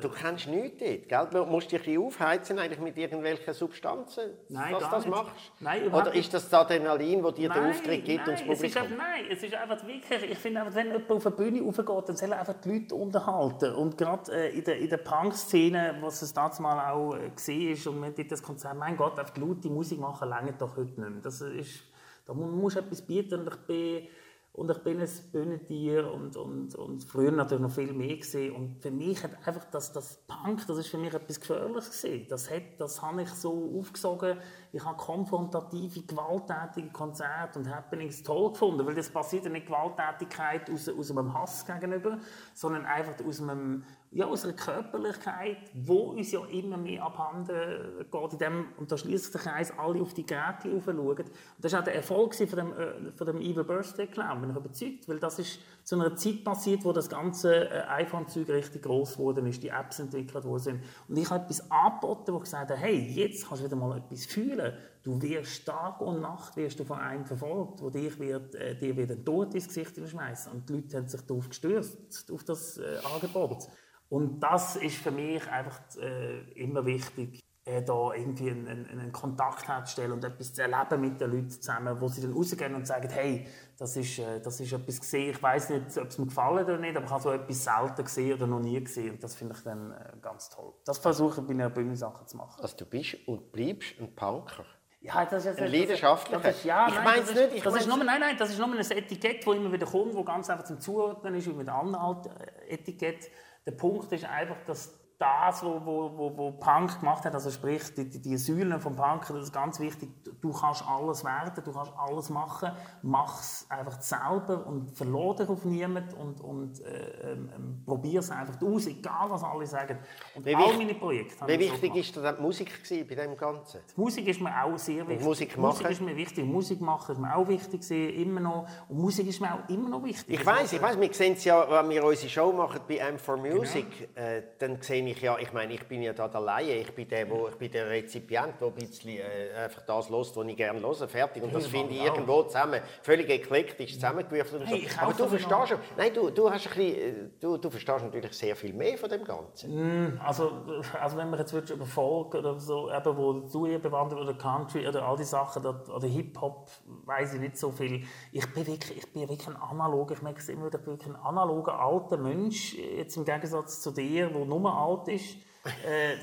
Speaker 2: Du kennst nichts dort, gell? Du musst dich ein aufheizen eigentlich mit irgendwelchen Substanzen,
Speaker 3: Nein,
Speaker 2: was
Speaker 3: gar
Speaker 2: das
Speaker 3: nicht.
Speaker 2: machst?
Speaker 3: Nein,
Speaker 2: Oder ist das das Adrenalin, das dir den Auftritt gibt
Speaker 3: nein,
Speaker 2: und das
Speaker 3: es ist
Speaker 2: Publikum?
Speaker 3: einfach, nein, es ist einfach wirklich, ich finde wenn jemand auf eine Bühne raufgeht, dann soll er einfach die Leute unterhalten. Und gerade äh, in der, in der Punk-Szene, was es damals mal auch äh, ist, und man dort das Konzert, mein Gott, einfach laute Musik machen, lange doch heute nicht mehr. Das ist, da mu- musst du etwas bieten und ich bin, und ich bin ein Bühnentier und, und, und früher natürlich noch viel mehr gesehen. Und für mich hat einfach das, das Punk, das ist für mich etwas Gefährliches gesehen. Das, hat, das habe ich so aufgesogen. Ich habe konfrontative, gewalttätige Konzerte und Happenings toll gefunden, weil das passiert ja nicht Gewalttätigkeit aus, aus einem Hass gegenüber, sondern einfach aus einem ja, aus einer Körperlichkeit, wo uns ja immer mehr abhanden geht. In dem, und da schließt sich der Kreis, alle auf die Geräte schauen. Und das war auch der Erfolg von dem, äh, von dem Evil Birthday Clown, bin ich überzeugt. Weil das ist zu einer Zeit passiert, wo das ganze äh, iPhone-Zeug richtig gross geworden ist, die Apps entwickelt worden sind. Und ich habe etwas angeboten, wo gesagt habe, hey, jetzt kannst du wieder mal etwas fühlen. Du wirst Tag und Nacht wirst du von einem verfolgt, wo dich wird, äh, dir wird ein Tod ins Gesicht schmeißen. Und die Leute haben sich darauf gestürzt, auf das äh, Angebot. Und das ist für mich einfach äh, immer wichtig, äh, da irgendwie einen, einen, Kontakt herzustellen und etwas zu erleben mit den Leuten zusammen, wo sie dann rausgehen und sagen, hey, das ist, äh, das ist etwas gesehen, ich weiß nicht, ob es mir gefallen oder nicht, aber ich habe so etwas selten gesehen oder noch nie gesehen und das finde ich dann äh, ganz toll. Das versuche ich bei einer Bühnensache zu machen.
Speaker 2: Also du bist und bleibst ein Punker.
Speaker 3: Ja, das ist jetzt
Speaker 2: Ein leidenschaftlicher.
Speaker 3: Das ist, ja,
Speaker 2: Ich mein's
Speaker 3: das
Speaker 2: nicht, ich
Speaker 3: das ist nur, nein, nein, das ist nur ein Etikett, das immer wieder kommt, das ganz einfach zum Zuordnen ist, wie mit anderen Etikett. Der Punkt ist einfach, dass das, was wo, wo, wo Punk gemacht hat, also sprich die, die, die Säulen vom Punk, das ist ganz wichtig, du kannst alles werden, du kannst alles machen, mach es einfach selber und verlor dich auf niemanden und, und äh, ähm, ähm, probier es einfach aus, egal was alle sagen. Und
Speaker 2: Wie
Speaker 3: all
Speaker 2: wichtig-
Speaker 3: meine Projekte
Speaker 2: Wie
Speaker 3: ich so
Speaker 2: wichtig
Speaker 3: gemacht.
Speaker 2: ist dir die Musik gewesen bei dem Ganzen?
Speaker 3: Musik ist mir auch sehr wichtig.
Speaker 2: Musik
Speaker 3: Musik
Speaker 2: machen?
Speaker 3: ist mir wichtig. Musik machen ist mir auch wichtig, gewesen, immer noch. Und Musik ist mir auch immer noch wichtig.
Speaker 2: Ich weiß, ich weiß, wir sehen es ja, wenn wir unsere Show machen bei M4 Music,
Speaker 3: Genau.
Speaker 2: äh, dann sehe ich ja, ich meine, ich bin ja da der Laie, ich bin der, wo, ich bin der Rezipient, der ein bisschen äh, einfach das hört, was ich gerne höre, fertig. Und das finde ich
Speaker 3: auch.
Speaker 2: irgendwo zusammen, völlig eklektisch zusammengewürfelt. und so.
Speaker 3: Hey,
Speaker 2: Aber du verstehst schon, nein, du, du, hast ein bisschen, äh, du, du verstehst natürlich sehr viel mehr von dem Ganzen.
Speaker 3: Also, also wenn wir jetzt über Folk oder so, eben, wo du eher bewandert oder Country oder all die Sachen oder, Hip-Hop, weiß ich nicht so viel. Ich bin wirklich, ich bin wirklich ein analog, ich merke es immer wieder, ich bin wirklich ein analoger alter Mensch, jetzt im Gegensatz zu dir, der nur alt ist. äh,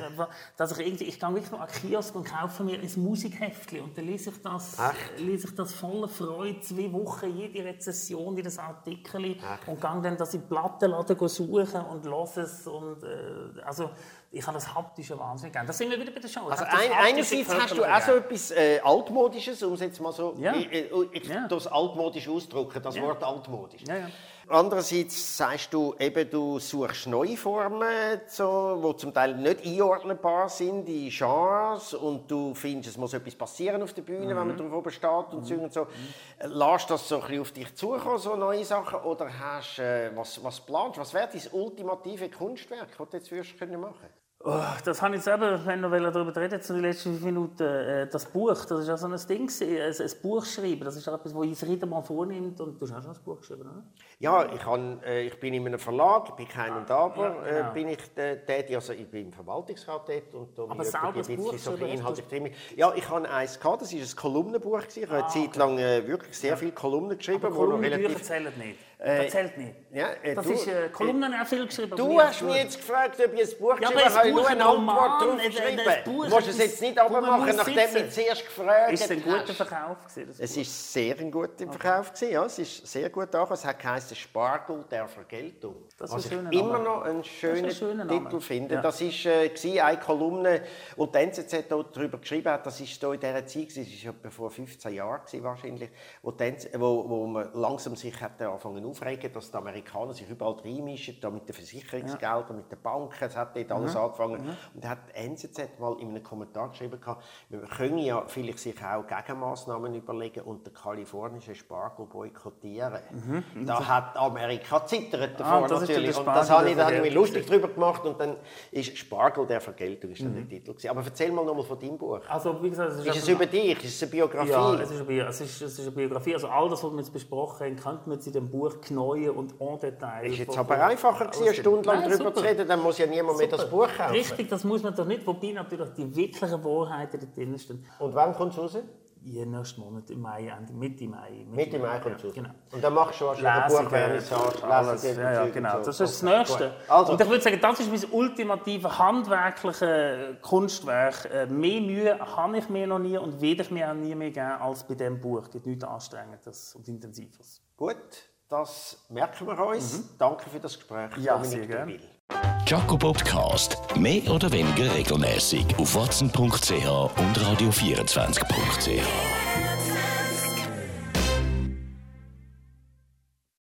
Speaker 3: dass ich irgendwie, ich gehe wirklich noch an den Kiosk und kaufe mir ein Musikheftchen und dann lese ich das,
Speaker 2: Echt?
Speaker 3: lese ich das voller Freude, zwei Wochen, jede Rezession, jedes Artikel und gehe dann das in Plattenladen suchen und lasse es und äh, also ich habe das haptische wahnsinnig gerne. Da sind wir wieder bei der Show. Ich
Speaker 2: Also ein, einerseits hast du auch so etwas äh, Altmodisches, um es jetzt mal so
Speaker 3: Ja.
Speaker 2: ich, äh, ich,
Speaker 3: Ja.
Speaker 2: das altmodisch ausdrücken, das
Speaker 3: Ja.
Speaker 2: Wort altmodisch.
Speaker 3: Ja.
Speaker 2: Andererseits sagst du, eben, du suchst neue Formen, so, die zum Teil nicht einordnbar sind in Genres und du findest, es muss etwas passieren auf der Bühne, wenn
Speaker 3: Mhm.
Speaker 2: man drauf oben steht und so und so. Lässt das so ein bisschen auf dich zukommen, so neue Sachen, oder hast, äh, was, was planst Was wäre dein ultimative Kunstwerk, das du jetzt würdest können machen
Speaker 3: Oh, das habe ich jetzt eben, wenn wir darüber reden, zu den letzten fünf Minuten, äh, das Buch, das ist ja so ein Ding, ein, Buch schreiben, das ist ja etwas, wo ich jeder mal vornimmt und du hast auch schon ein Buch geschrieben, oder?
Speaker 2: Ja, ich, han, äh, ich bin in einem Verlag, bei Kein und Aber
Speaker 3: Ja, genau.
Speaker 2: äh, bin ich tätig, also ich bin im Verwaltungsrat dort und da
Speaker 3: Aber
Speaker 2: bin ich
Speaker 3: selber
Speaker 2: ein
Speaker 3: das Buch
Speaker 2: so inhaltlich. Ja, ich habe eins gehabt, das war ein Kolumnenbuch. Ich habe eine Zeit lang wirklich sehr viele Kolumnen geschrieben,
Speaker 3: Aber Kolumnenbücher
Speaker 2: relativ...
Speaker 3: zählen nicht. Das zählt nicht.
Speaker 2: Ja, äh,
Speaker 3: das
Speaker 2: du-
Speaker 3: ist, äh, Kolumnen auch viel geschrieben.
Speaker 2: Du hast mich jetzt gefragt, ob ich ein Buch
Speaker 3: Ja,
Speaker 2: geschrieben
Speaker 3: ein
Speaker 2: habe. Ich habe nur eine
Speaker 3: ein
Speaker 2: Antwort
Speaker 3: ein- ein
Speaker 2: geschrieben. Du musst es jetzt nicht abmachen, nachdem es zuerst gefragt
Speaker 3: Ist es ein guter. Verkauf gewesen,
Speaker 2: Es ist sehr ein guter Verkauf gewesen, ja. Es ist sehr gut angekommen. Es hat geheißen Spargel der Vergeltung.
Speaker 3: Das ist ein
Speaker 2: ich
Speaker 3: schöner
Speaker 2: immer
Speaker 3: Name.
Speaker 2: noch einen schönen,
Speaker 3: schöner Name.
Speaker 2: Titel finde.
Speaker 3: Ja.
Speaker 2: Das ist äh, eine Kolumne, wo die NZZ dort darüber geschrieben hat. Das ist da in dieser Zeit, das ist etwa vor 15 Jahren wahrscheinlich, wo, die NZ wo, wo man langsam sich hat anfangen aufregen, dass die Amerikaner sich überall reinmischen, da mit den Versicherungsgeldern, ja. mit den Banken, es hat dort alles mhm. angefangen. Mhm. Und da hat NZZ mal in einem Kommentar geschrieben, wir können ja vielleicht sich auch Gegenmaßnahmen überlegen und den kalifornischen Spargel boykottieren. Mhm. Da hat Amerika zittert davor ah, natürlich. Und das habe ich, da habe ich mich lustig darüber gemacht und dann ist Spargel der Vergeltung ist dann mhm. der Titel gewesen. Aber erzähl mal nochmal von deinem Buch.
Speaker 3: Also, wie gesagt, es
Speaker 2: ist, ist es über dich? Ist es eine Biografie?
Speaker 3: Ja, es ist eine, es ist, es ist eine Biografie. Also all das, was wir jetzt besprochen haben, könnte man jetzt in dem Buch knäuen und Detail.
Speaker 2: Ist jetzt aber einfacher gewesen, eine Stunde lang darüber zu reden, dann muss ja niemand super. mehr das Buch kaufen.
Speaker 3: Richtig, das muss man doch nicht. Wobei natürlich die wirklichen Wahrheiten drin stehen.
Speaker 2: Und wann kommt es raus?
Speaker 3: Ja, nächsten Monat, im Mai, Ende, Mitte Mai.
Speaker 2: Mitte, Mai kommt es Genau. Und dann machst du schon eine Buchvernissage,
Speaker 3: alles. Ja, ja, genau. Das ist das Nächste. Also. Und ich würde sagen, das ist mein ultimatives handwerkliches Kunstwerk. Äh, mehr Mühe habe ich mir noch nie und werde ich mir auch nie mehr geben als bei diesem Buch. Es gibt nichts Anstrengendes und Intensives.
Speaker 2: Gut, das merken wir uns. Mhm. Danke für das Gespräch.
Speaker 3: Ja, Dominik sehr gerne.
Speaker 1: Jaco Podcast. Mehr oder weniger regelmäßig auf watson.ch und radio24.ch.